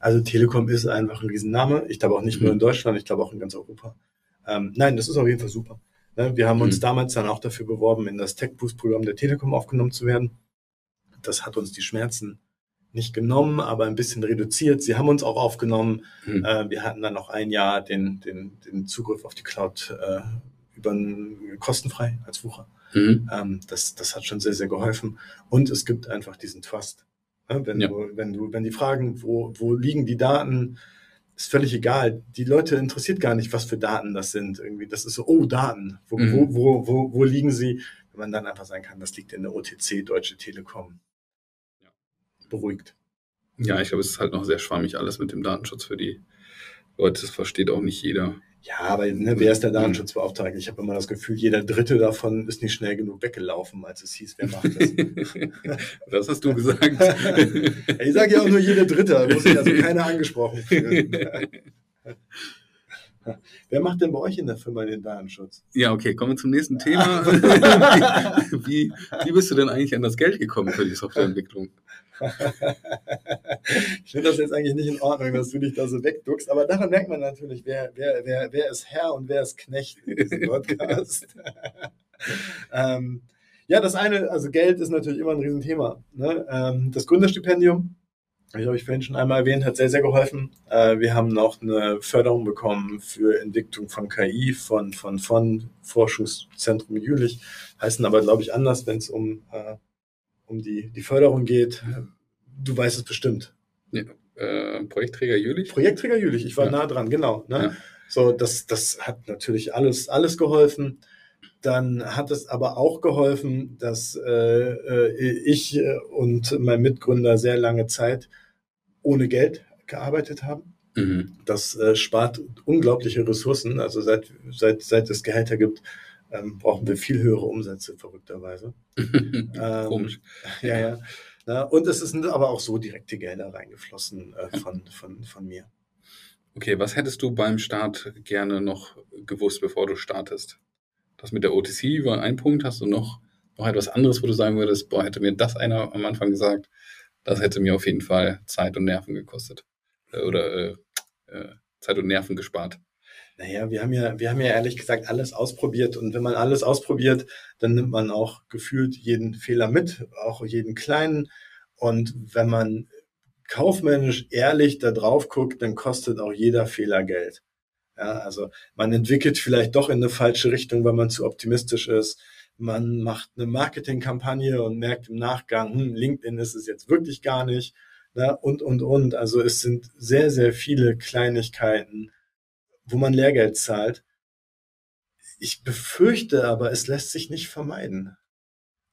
Also Telekom ist einfach ein Riesenname. Ich glaube auch nicht nur in mhm. Deutschland, ich glaube auch in ganz Europa. Ähm, nein, das ist auf jeden Fall super. Ne? Wir haben uns mhm. damals dann auch dafür beworben, in das Tech Boost Programm der Telekom aufgenommen zu werden. Das hat uns die Schmerzen nicht genommen, aber ein bisschen reduziert. Sie haben uns auch aufgenommen. Mhm. Äh, wir hatten dann noch ein Jahr den, den, den Zugriff auf die Cloud äh, über kostenfrei als Wucher. Mhm. Ähm, das, das hat schon sehr, sehr geholfen. Und es gibt einfach diesen Trust. Ja, wenn, ja. du, wenn, du, wenn die fragen, wo, wo liegen die Daten, ist völlig egal. Die Leute interessiert gar nicht, was für Daten das sind. Irgendwie, das ist so, oh, Daten. Wo, mhm. wo, wo, wo, wo liegen sie? Wenn man dann einfach sagen kann, das liegt in der OTC, Deutsche Telekom beruhigt. Ja, ich glaube, es ist halt noch sehr schwammig alles mit dem Datenschutz für die Leute. Das versteht auch nicht jeder. Ja, aber ne, wer ist der Datenschutzbeauftragte? Ich habe immer das Gefühl, jeder Dritte davon ist nicht schnell genug weggelaufen, als es hieß, wer macht das? das hast du gesagt. ich sage ja auch nur jeder Dritte, muss sich also keiner angesprochen fühlen. Wer macht denn bei euch in der Firma den Datenschutz? Ja, okay, kommen wir zum nächsten Thema. wie, wie, bist du denn eigentlich an das Geld gekommen für die Softwareentwicklung? Ich finde das jetzt eigentlich nicht in Ordnung, dass du dich da so wegduckst, aber daran merkt man natürlich, wer, wer, wer, wer ist Herr und wer ist Knecht in diesem Podcast. ähm, ja, das eine, also Geld ist natürlich immer ein Riesenthema. Ne? Ähm, das Gründerstipendium ich habe ich vorhin schon einmal erwähnt, hat sehr, sehr geholfen. Äh, wir haben noch eine Förderung bekommen für Entwicklung von KI von, von, von Forschungszentrum Jülich. Heißen aber, glaube ich, anders, wenn es um, äh, um die, die Förderung geht. Du weißt es bestimmt. Ja, äh, Projektträger Jülich? Projektträger Jülich, ich war ja. nah dran, genau. Ne? Ja. So, das, das hat natürlich alles, alles geholfen. Dann hat es aber auch geholfen, dass äh, äh ich und mein Mitgründer sehr lange Zeit ohne Geld gearbeitet haben. Mhm. Das äh, spart unglaubliche Ressourcen. Also seit, seit, seit es Gehälter gibt, ähm, brauchen wir viel höhere Umsätze, verrückterweise. ähm, Komisch. Ja, ja. Na, und es sind aber auch so direkte Gelder reingeflossen äh, von, von, von mir. Okay, was hättest du beim Start gerne noch gewusst, bevor du startest? Das mit der OTC war ein Punkt. Hast du noch, noch etwas anderes, wo du sagen würdest, boah, hätte mir das einer am Anfang gesagt, das hätte mir auf jeden Fall Zeit und Nerven gekostet. Äh, oder äh, äh, Zeit und Nerven gespart. Naja, wir haben ja, wir haben ja ehrlich gesagt alles ausprobiert und wenn man alles ausprobiert, dann nimmt man auch gefühlt jeden Fehler mit, auch jeden kleinen. Und wenn man kaufmännisch ehrlich da drauf guckt, dann kostet auch jeder Fehler Geld. Ja, also man entwickelt vielleicht doch in eine falsche Richtung, weil man zu optimistisch ist man macht eine Marketingkampagne und merkt im Nachgang, hm, LinkedIn ist es jetzt wirklich gar nicht. Ne? Und, und, und. Also es sind sehr, sehr viele Kleinigkeiten, wo man Lehrgeld zahlt. Ich befürchte aber, es lässt sich nicht vermeiden.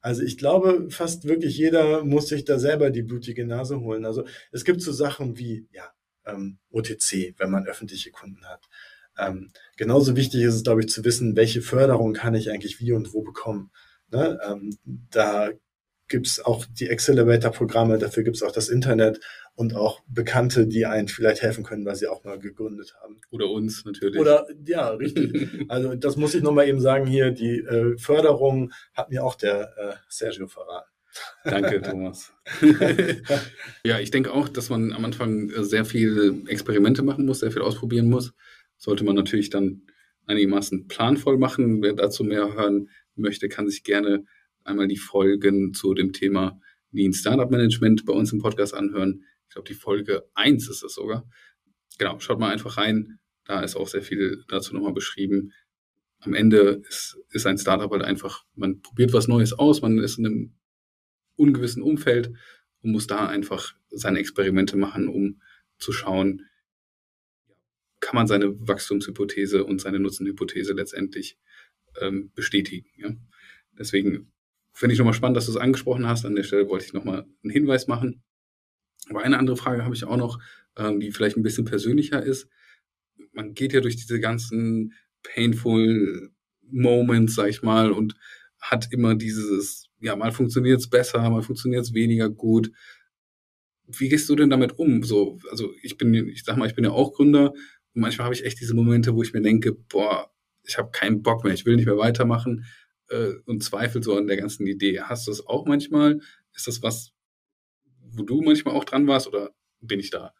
Also ich glaube, fast wirklich jeder muss sich da selber die blutige Nase holen. Also es gibt so Sachen wie, ja, ähm, OTC, wenn man öffentliche Kunden hat. Ähm, genauso wichtig ist es, glaube ich, zu wissen, welche Förderung kann ich eigentlich wie und wo bekommen. Ne? Ähm, da gibt's auch die Accelerator-Programme, dafür gibt's auch das Internet und auch Bekannte, die einen vielleicht helfen können, weil sie auch mal gegründet haben. Oder uns natürlich. Oder ja, richtig. also das muss ich nochmal eben sagen hier, die äh, Förderung hat mir auch der äh, Sergio verraten. Danke, Thomas. ja, ich denke auch, dass man am Anfang sehr viele Experimente machen muss, sehr viel ausprobieren muss sollte man natürlich dann einigermaßen planvoll machen. Wer dazu mehr hören möchte, kann sich gerne einmal die Folgen zu dem Thema Lean Startup Management bei uns im Podcast anhören. Ich glaube, die Folge 1 ist es sogar. Genau, schaut mal einfach rein. Da ist auch sehr viel dazu nochmal beschrieben. Am Ende ist, ist ein Startup halt einfach, man probiert was Neues aus, man ist in einem ungewissen Umfeld und muss da einfach seine Experimente machen, um zu schauen, kann man seine Wachstumshypothese und seine Nutzenhypothese letztendlich ähm, bestätigen. Ja? Deswegen finde ich nochmal spannend, dass du es angesprochen hast. An der Stelle wollte ich nochmal einen Hinweis machen. Aber eine andere Frage habe ich auch noch, ähm, die vielleicht ein bisschen persönlicher ist. Man geht ja durch diese ganzen painful Moments, sag ich mal, und hat immer dieses, ja, mal funktioniert es besser, mal funktioniert es weniger gut. Wie gehst du denn damit um? So, also ich bin, ich sag mal, ich bin ja auch Gründer und manchmal habe ich echt diese Momente, wo ich mir denke, boah, ich habe keinen Bock mehr, ich will nicht mehr weitermachen äh, und zweifle so an der ganzen Idee. Hast du das auch manchmal? Ist das was, wo du manchmal auch dran warst oder bin ich da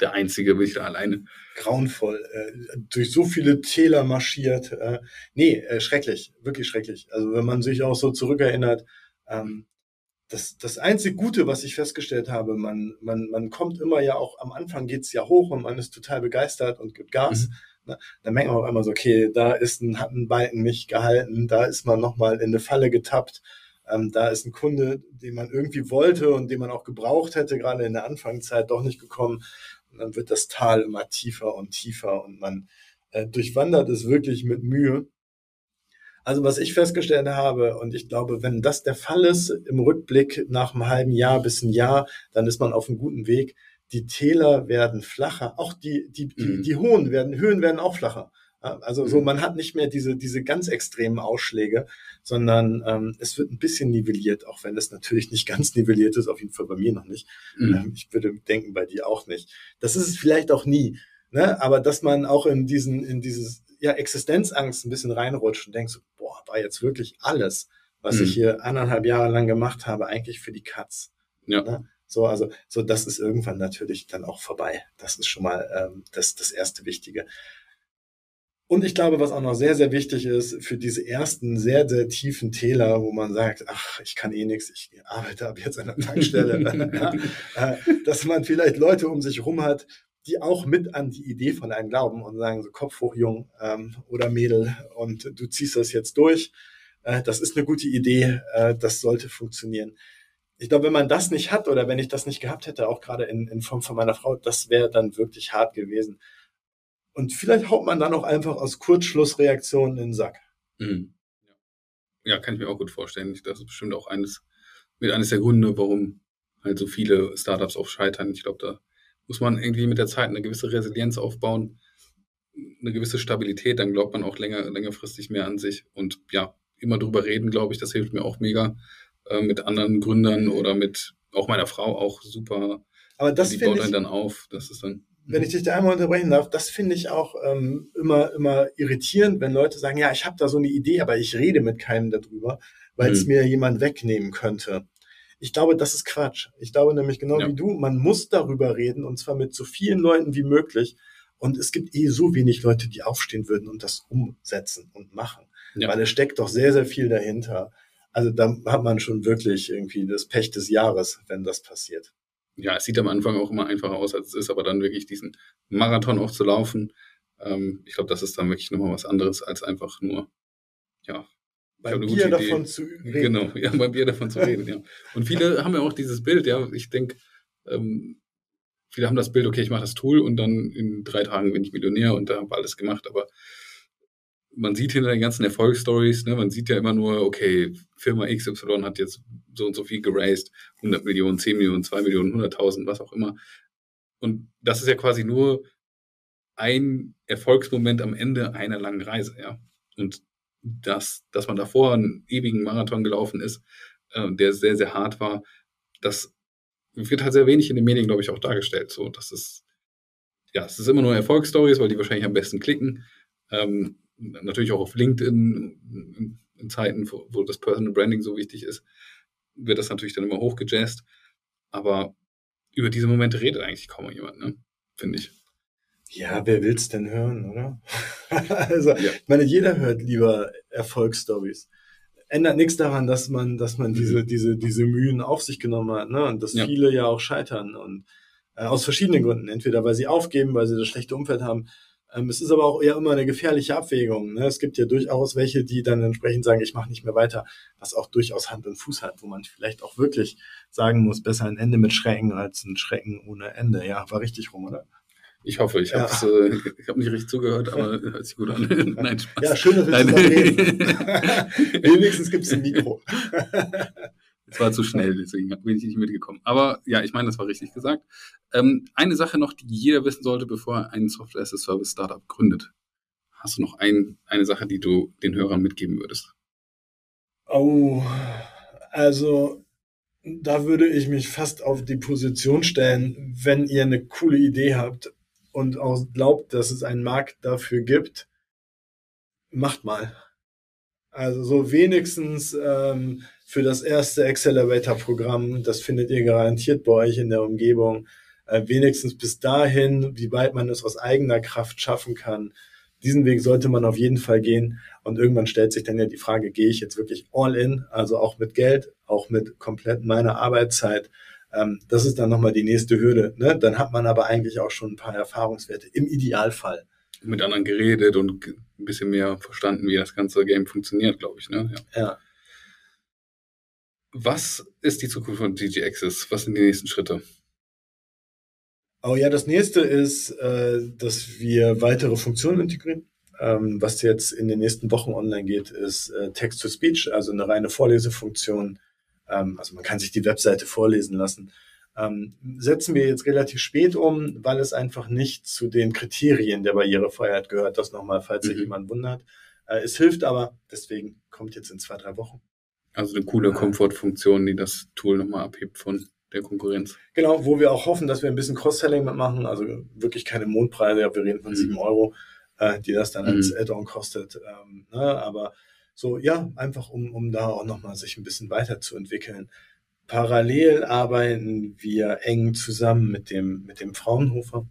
der Einzige, bin ich da alleine? Grauenvoll. Äh, durch so viele Täler marschiert. Äh, nee, äh, schrecklich, wirklich schrecklich. Also wenn man sich auch so zurückerinnert, ähm, das, das einzige Gute, was ich festgestellt habe, man, man, man kommt immer ja auch, am Anfang geht's ja hoch und man ist total begeistert und gibt Gas. Mhm. Ne? Dann merkt man auch immer so, okay, da ist ein, hat ein Balken nicht gehalten, da ist man nochmal in eine Falle getappt. Ähm, da ist ein Kunde, den man irgendwie wollte und den man auch gebraucht hätte, gerade in der Anfangszeit doch nicht gekommen. Und dann wird das Tal immer tiefer und tiefer und man äh, durchwandert es wirklich mit Mühe. Also was ich festgestellt habe, und ich glaube, wenn das der Fall ist, im Rückblick nach einem halben Jahr bis ein Jahr, dann ist man auf einem guten Weg. Die Täler werden flacher, auch die, die, die, mhm. die hohen werden, Höhen werden auch flacher. Also so, mhm. man hat nicht mehr diese, diese ganz extremen Ausschläge, sondern ähm, es wird ein bisschen nivelliert, auch wenn es natürlich nicht ganz nivelliert ist, auf jeden Fall bei mir noch nicht. Mhm. Ähm, ich würde denken, bei dir auch nicht. Das ist es vielleicht auch nie. Ne? Aber dass man auch in diesen, in dieses ja, Existenzangst ein bisschen reinrutscht und denkt so, boah, war jetzt wirklich alles, was mhm. ich hier anderthalb Jahre lang gemacht habe, eigentlich für die Katz. Ja. Ne? So, also, so, das ist irgendwann natürlich dann auch vorbei. Das ist schon mal ähm, das, das erste Wichtige. Und ich glaube, was auch noch sehr, sehr wichtig ist, für diese ersten sehr, sehr tiefen Täler, wo man sagt, ach, ich kann eh nichts, ich arbeite ab jetzt an der Tankstelle, äh, dass man vielleicht Leute um sich rum hat, die auch mit an die Idee von einem glauben und sagen so Kopf hoch, Jung ähm, oder Mädel und du ziehst das jetzt durch. Äh, das ist eine gute Idee, äh, das sollte funktionieren. Ich glaube, wenn man das nicht hat oder wenn ich das nicht gehabt hätte, auch gerade in, in Form von meiner Frau, das wäre dann wirklich hart gewesen. Und vielleicht haut man dann auch einfach aus Kurzschlussreaktionen in den Sack. Mhm. Ja, kann ich mir auch gut vorstellen. Das ist bestimmt auch eines, mit eines der Gründe, warum halt so viele Startups auch scheitern. Ich glaube, da muss man irgendwie mit der Zeit eine gewisse Resilienz aufbauen, eine gewisse Stabilität, dann glaubt man auch länger, längerfristig mehr an sich. Und ja, immer drüber reden, glaube ich, das hilft mir auch mega äh, mit anderen Gründern oder mit auch meiner Frau auch super. Aber das die baut einen dann auf. Das ist dann. Wenn ich dich da einmal unterbrechen darf, das finde ich auch ähm, immer, immer irritierend, wenn Leute sagen, ja, ich habe da so eine Idee, aber ich rede mit keinem darüber, weil es hm. mir jemand wegnehmen könnte. Ich glaube, das ist Quatsch. Ich glaube nämlich genau ja. wie du, man muss darüber reden und zwar mit so vielen Leuten wie möglich. Und es gibt eh so wenig Leute, die aufstehen würden und das umsetzen und machen. Ja. Weil es steckt doch sehr, sehr viel dahinter. Also da hat man schon wirklich irgendwie das Pech des Jahres, wenn das passiert. Ja, es sieht am Anfang auch immer einfacher aus, als es ist, aber dann wirklich diesen Marathon auch zu laufen, ähm, ich glaube, das ist dann wirklich nochmal was anderes, als einfach nur, ja, beim Bier davon zu reden. Genau, ja, beim Bier davon zu reden, ja. Und viele haben ja auch dieses Bild, ja, ich denke, ähm, viele haben das Bild, okay, ich mache das Tool und dann in drei Tagen bin ich Millionär und da habe alles gemacht, aber man sieht hinter den ganzen Erfolgsstories, ne, man sieht ja immer nur, okay, Firma XY hat jetzt so und so viel geraced, 100 Millionen, 10 Millionen, 2 Millionen, 100.000, was auch immer. Und das ist ja quasi nur ein Erfolgsmoment am Ende einer langen Reise, ja. Und dass, dass man davor einen ewigen Marathon gelaufen ist, äh, der sehr, sehr hart war, das wird halt sehr wenig in den Medien, glaube ich, auch dargestellt. So, das ist, ja, es ist immer nur Erfolgsstories, weil die wahrscheinlich am besten klicken. Ähm, natürlich auch auf LinkedIn in, Zeiten, wo, das Personal Branding so wichtig ist, wird das natürlich dann immer hochgejazzt. Aber über diese Momente redet eigentlich kaum jemand, ne? finde ich. Ja, wer will's denn hören, oder? also, ja. ich meine, jeder hört lieber Erfolgsstories. ändert nichts daran, dass man, dass man diese, diese, diese Mühen auf sich genommen hat, ne? Und dass Ja. viele ja auch scheitern und äh, aus verschiedenen Gründen. Entweder weil sie aufgeben, weil sie das schlechte Umfeld haben. Ähm, es ist aber auch eher immer eine gefährliche Abwägung. Ne? Es gibt ja durchaus welche, die dann entsprechend sagen, ich mache nicht mehr weiter, was auch durchaus Hand und Fuß hat, wo man vielleicht auch wirklich sagen muss, besser ein Ende mit Schrecken als ein Schrecken ohne Ende. Ja, war richtig rum, oder? Ich hoffe, ich Ja. habe äh, ich hab nicht richtig zugehört, aber hört sich gut an. Nein, Spaß. Ja, schön, dass wir. Wenigstens gibt es ein Mikro. Es war zu schnell, deswegen bin ich nicht mitgekommen. Aber ja, ich meine, das war richtig gesagt. Ähm, eine Sache noch, die jeder wissen sollte, bevor er ein Software-as-a-Service-Startup gründet. Hast du noch ein, eine Sache, die du den Hörern mitgeben würdest? Oh, also da würde ich mich fast auf die Position stellen, wenn ihr eine coole Idee habt und auch glaubt, dass es einen Markt dafür gibt, macht mal. Also so wenigstens ähm, für das erste Accelerator-Programm, das findet ihr garantiert bei euch in der Umgebung, äh, wenigstens bis dahin, wie weit man es aus eigener Kraft schaffen kann. Diesen Weg sollte man auf jeden Fall gehen. Und irgendwann stellt sich dann ja die Frage, gehe ich jetzt wirklich all in, also auch mit Geld, auch mit komplett meiner Arbeitszeit. Ähm, das ist dann nochmal die nächste Hürde. Ne? Dann hat man aber eigentlich auch schon ein paar Erfahrungswerte im Idealfall. Mit anderen geredet und ein bisschen mehr verstanden, wie das ganze Game funktioniert, glaube ich. Ne? Ja. Ja. Was ist die Zukunft von DG Access? Was sind die nächsten Schritte? Oh ja, das nächste ist, äh, dass wir weitere Funktionen integrieren. Ähm, was jetzt in den nächsten Wochen online geht, ist äh, Text-to-Speech, also eine reine Vorlesefunktion. Ähm, also man kann sich die Webseite vorlesen lassen. Ähm, setzen wir jetzt relativ spät um, weil es einfach nicht zu den Kriterien der Barrierefreiheit gehört. Das nochmal, falls sich Mhm. jemand wundert. Äh, es hilft aber, deswegen kommt jetzt in zwei, drei Wochen. Also eine coole. Komfortfunktion, die das Tool nochmal abhebt von der Konkurrenz. Genau, wo wir auch hoffen, dass wir ein bisschen Cross-Selling mitmachen, also wirklich keine Mondpreise, ja, wir reden von Mhm. sieben Euro, äh, die das dann als Mhm. Add-on kostet. Ähm, ne, aber so, ja, einfach um, um da auch nochmal sich ein bisschen weiterzuentwickeln. Parallel arbeiten wir eng zusammen mit dem, mit dem Fraunhofer.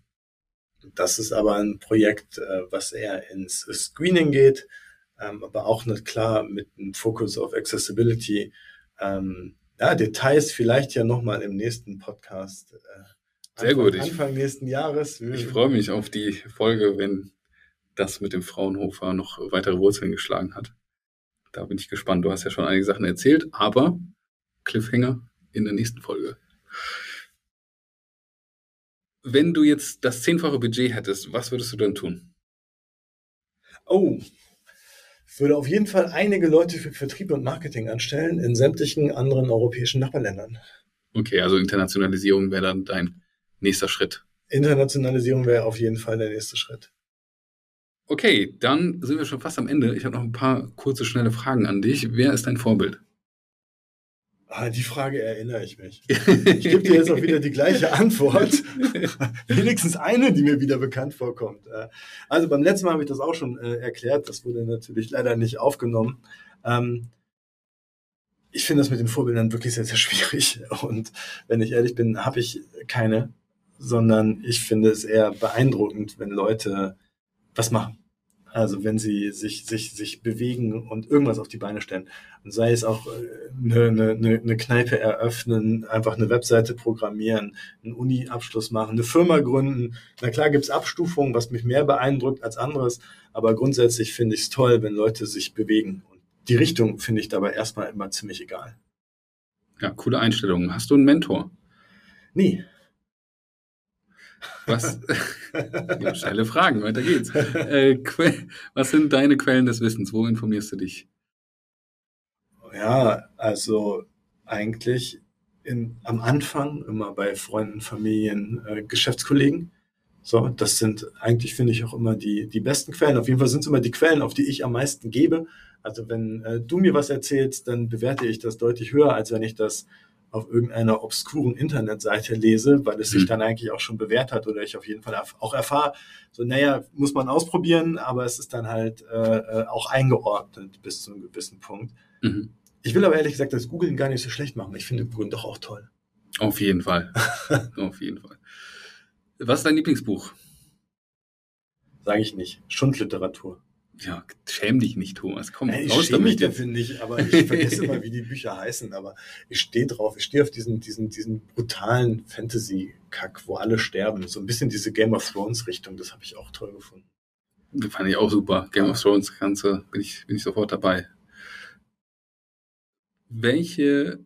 Das ist aber ein Projekt, äh, was eher ins Screening geht, ähm, aber auch nicht klar mit einem Fokus auf Accessibility. Ähm, ja, Details vielleicht ja nochmal im nächsten Podcast. Äh, Sehr gut, ich- Anfang nächsten Jahres. Ich freue mich auf die Folge, wenn das mit dem Fraunhofer noch weitere Wurzeln geschlagen hat. Da bin ich gespannt. Du hast ja schon einige Sachen erzählt, aber Cliffhanger in der nächsten Folge. Wenn du jetzt das zehnfache Budget hättest, was würdest du dann tun? Oh, ich würde auf jeden Fall einige Leute für Vertrieb und Marketing anstellen in sämtlichen anderen europäischen Nachbarländern. Okay, also Internationalisierung wäre dann dein nächster Schritt. Internationalisierung wäre auf jeden Fall der nächste Schritt. Okay, dann sind wir schon fast am Ende. Ich habe noch ein paar kurze, schnelle Fragen an dich. Wer ist dein Vorbild? Ah, die Frage erinnere ich mich. Ich gebe dir jetzt auch wieder die gleiche Antwort. Wenigstens eine, die mir wieder bekannt vorkommt. Äh, Also beim letzten Mal habe ich das auch schon äh, erklärt. Das wurde natürlich leider nicht aufgenommen. Ähm, ich finde das mit den Vorbildern wirklich sehr, sehr schwierig. Und wenn ich ehrlich bin, habe ich keine, sondern ich finde es eher beeindruckend, wenn Leute was machen. Also wenn sie sich, sich, sich bewegen und irgendwas auf die Beine stellen. Und sei es auch äh, eine, eine, eine eine Kneipe eröffnen, einfach eine Webseite programmieren, einen Uni-Abschluss machen, eine Firma gründen. Na klar gibt's Abstufungen, was mich mehr beeindruckt als anderes, aber grundsätzlich finde ich es toll, wenn Leute sich bewegen. Und die Richtung finde ich dabei erstmal immer ziemlich egal. Ja, coole Einstellung. Hast du einen Mentor? Nie. Was? ja, schnelle Fragen, weiter geht's. Äh, was sind deine Quellen des Wissens? Wo informierst du dich? Ja, also eigentlich in, am Anfang immer bei Freunden, Familien, äh, Geschäftskollegen. So, das sind eigentlich, finde ich, auch immer die, die besten Quellen. Auf jeden Fall sind es immer die Quellen, auf die ich am meisten gebe. Also wenn äh, du mir was erzählst, dann bewerte ich das deutlich höher, als wenn ich das auf irgendeiner obskuren Internetseite lese, weil es sich Mhm. dann eigentlich auch schon bewährt hat oder ich auf jeden Fall auch erfahre, so, naja, muss man ausprobieren, aber es ist dann halt äh, äh, auch eingeordnet bis zu einem gewissen Punkt. Mhm. Ich will aber ehrlich gesagt das Googlen gar nicht so schlecht machen. Ich finde Googlen doch auch toll. Auf jeden Fall. Auf jeden Fall. Was ist dein Lieblingsbuch? Sage ich nicht. Schundliteratur. Ja, schäm dich nicht, Thomas. Komm, Nein, ich raus schäme mich dafür nicht, aber ich vergesse immer, wie die Bücher heißen. Aber ich stehe drauf. Ich stehe auf diesen, diesen, diesen brutalen Fantasy-Kack, wo alle sterben. So ein bisschen diese Game of Thrones-Richtung. Das habe ich auch toll gefunden. Das fand ich auch super. Game of Thrones, Ganze, bin ich, bin ich sofort dabei. Welche,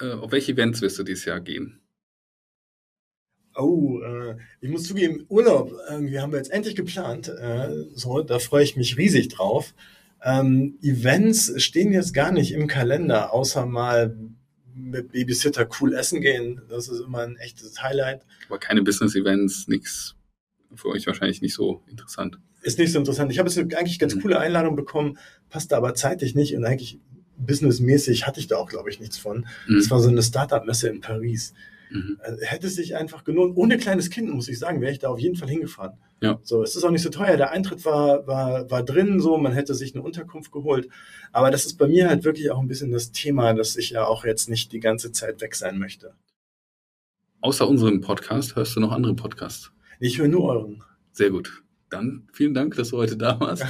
äh, auf welche Events wirst du dieses Jahr gehen? Oh, äh, ich muss zugeben, Urlaub, irgendwie haben wir jetzt endlich geplant. Äh, so, da freue ich mich riesig drauf. Ähm, Events stehen jetzt gar nicht im Kalender, außer mal mit Babysitter cool essen gehen. Das ist immer ein echtes Highlight. Aber keine Business-Events, nichts für euch wahrscheinlich nicht so interessant. Ist nicht so interessant. Ich habe jetzt eigentlich ganz Mhm. coole Einladung bekommen, passte aber zeitlich nicht und eigentlich businessmäßig hatte ich da auch, glaube ich, nichts von. Mhm. Das war so eine Startup-Messe in Paris. Mhm. Äh, hätte es sich einfach gelohnt. Ohne kleines Kind, muss ich sagen, wäre ich da auf jeden Fall hingefahren. Ja. So, es ist auch nicht so teuer. Der Eintritt war, war, war drin, so, man hätte sich eine Unterkunft geholt. Aber das ist bei mir halt wirklich auch ein bisschen das Thema, dass ich ja auch jetzt nicht die ganze Zeit weg sein möchte. Außer unserem Podcast hörst du noch andere Podcasts. Ich höre nur euren. Sehr gut. Dann vielen Dank, dass du heute da warst.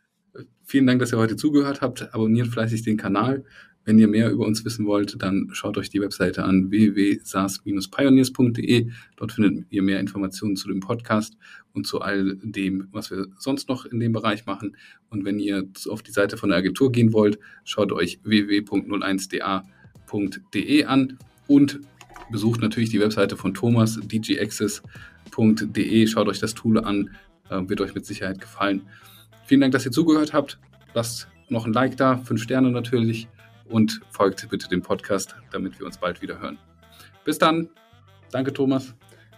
vielen Dank, dass ihr heute zugehört habt. Abonniert fleißig den Kanal. Wenn ihr mehr über uns wissen wollt, dann schaut euch die Webseite an www.sas-pioneers.de. Dort findet ihr mehr Informationen zu dem Podcast und zu all dem, was wir sonst noch in dem Bereich machen. Und wenn ihr auf die Seite von der Agentur gehen wollt, schaut euch www.01da.de an und besucht natürlich die Webseite von Thomas, dgaccess.de. Schaut euch das Tool an, äh, wird euch mit Sicherheit gefallen. Vielen Dank, dass ihr zugehört habt. Lasst noch ein Like da, fünf Sterne natürlich und folgt bitte dem Podcast, damit wir uns bald wieder hören. Bis dann. Danke, Thomas.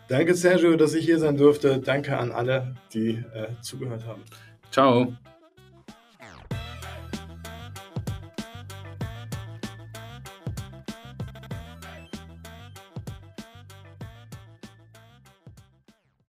Danke, Sergio, dass ich hier sein durfte. Danke an alle, die äh, zugehört haben. Ciao.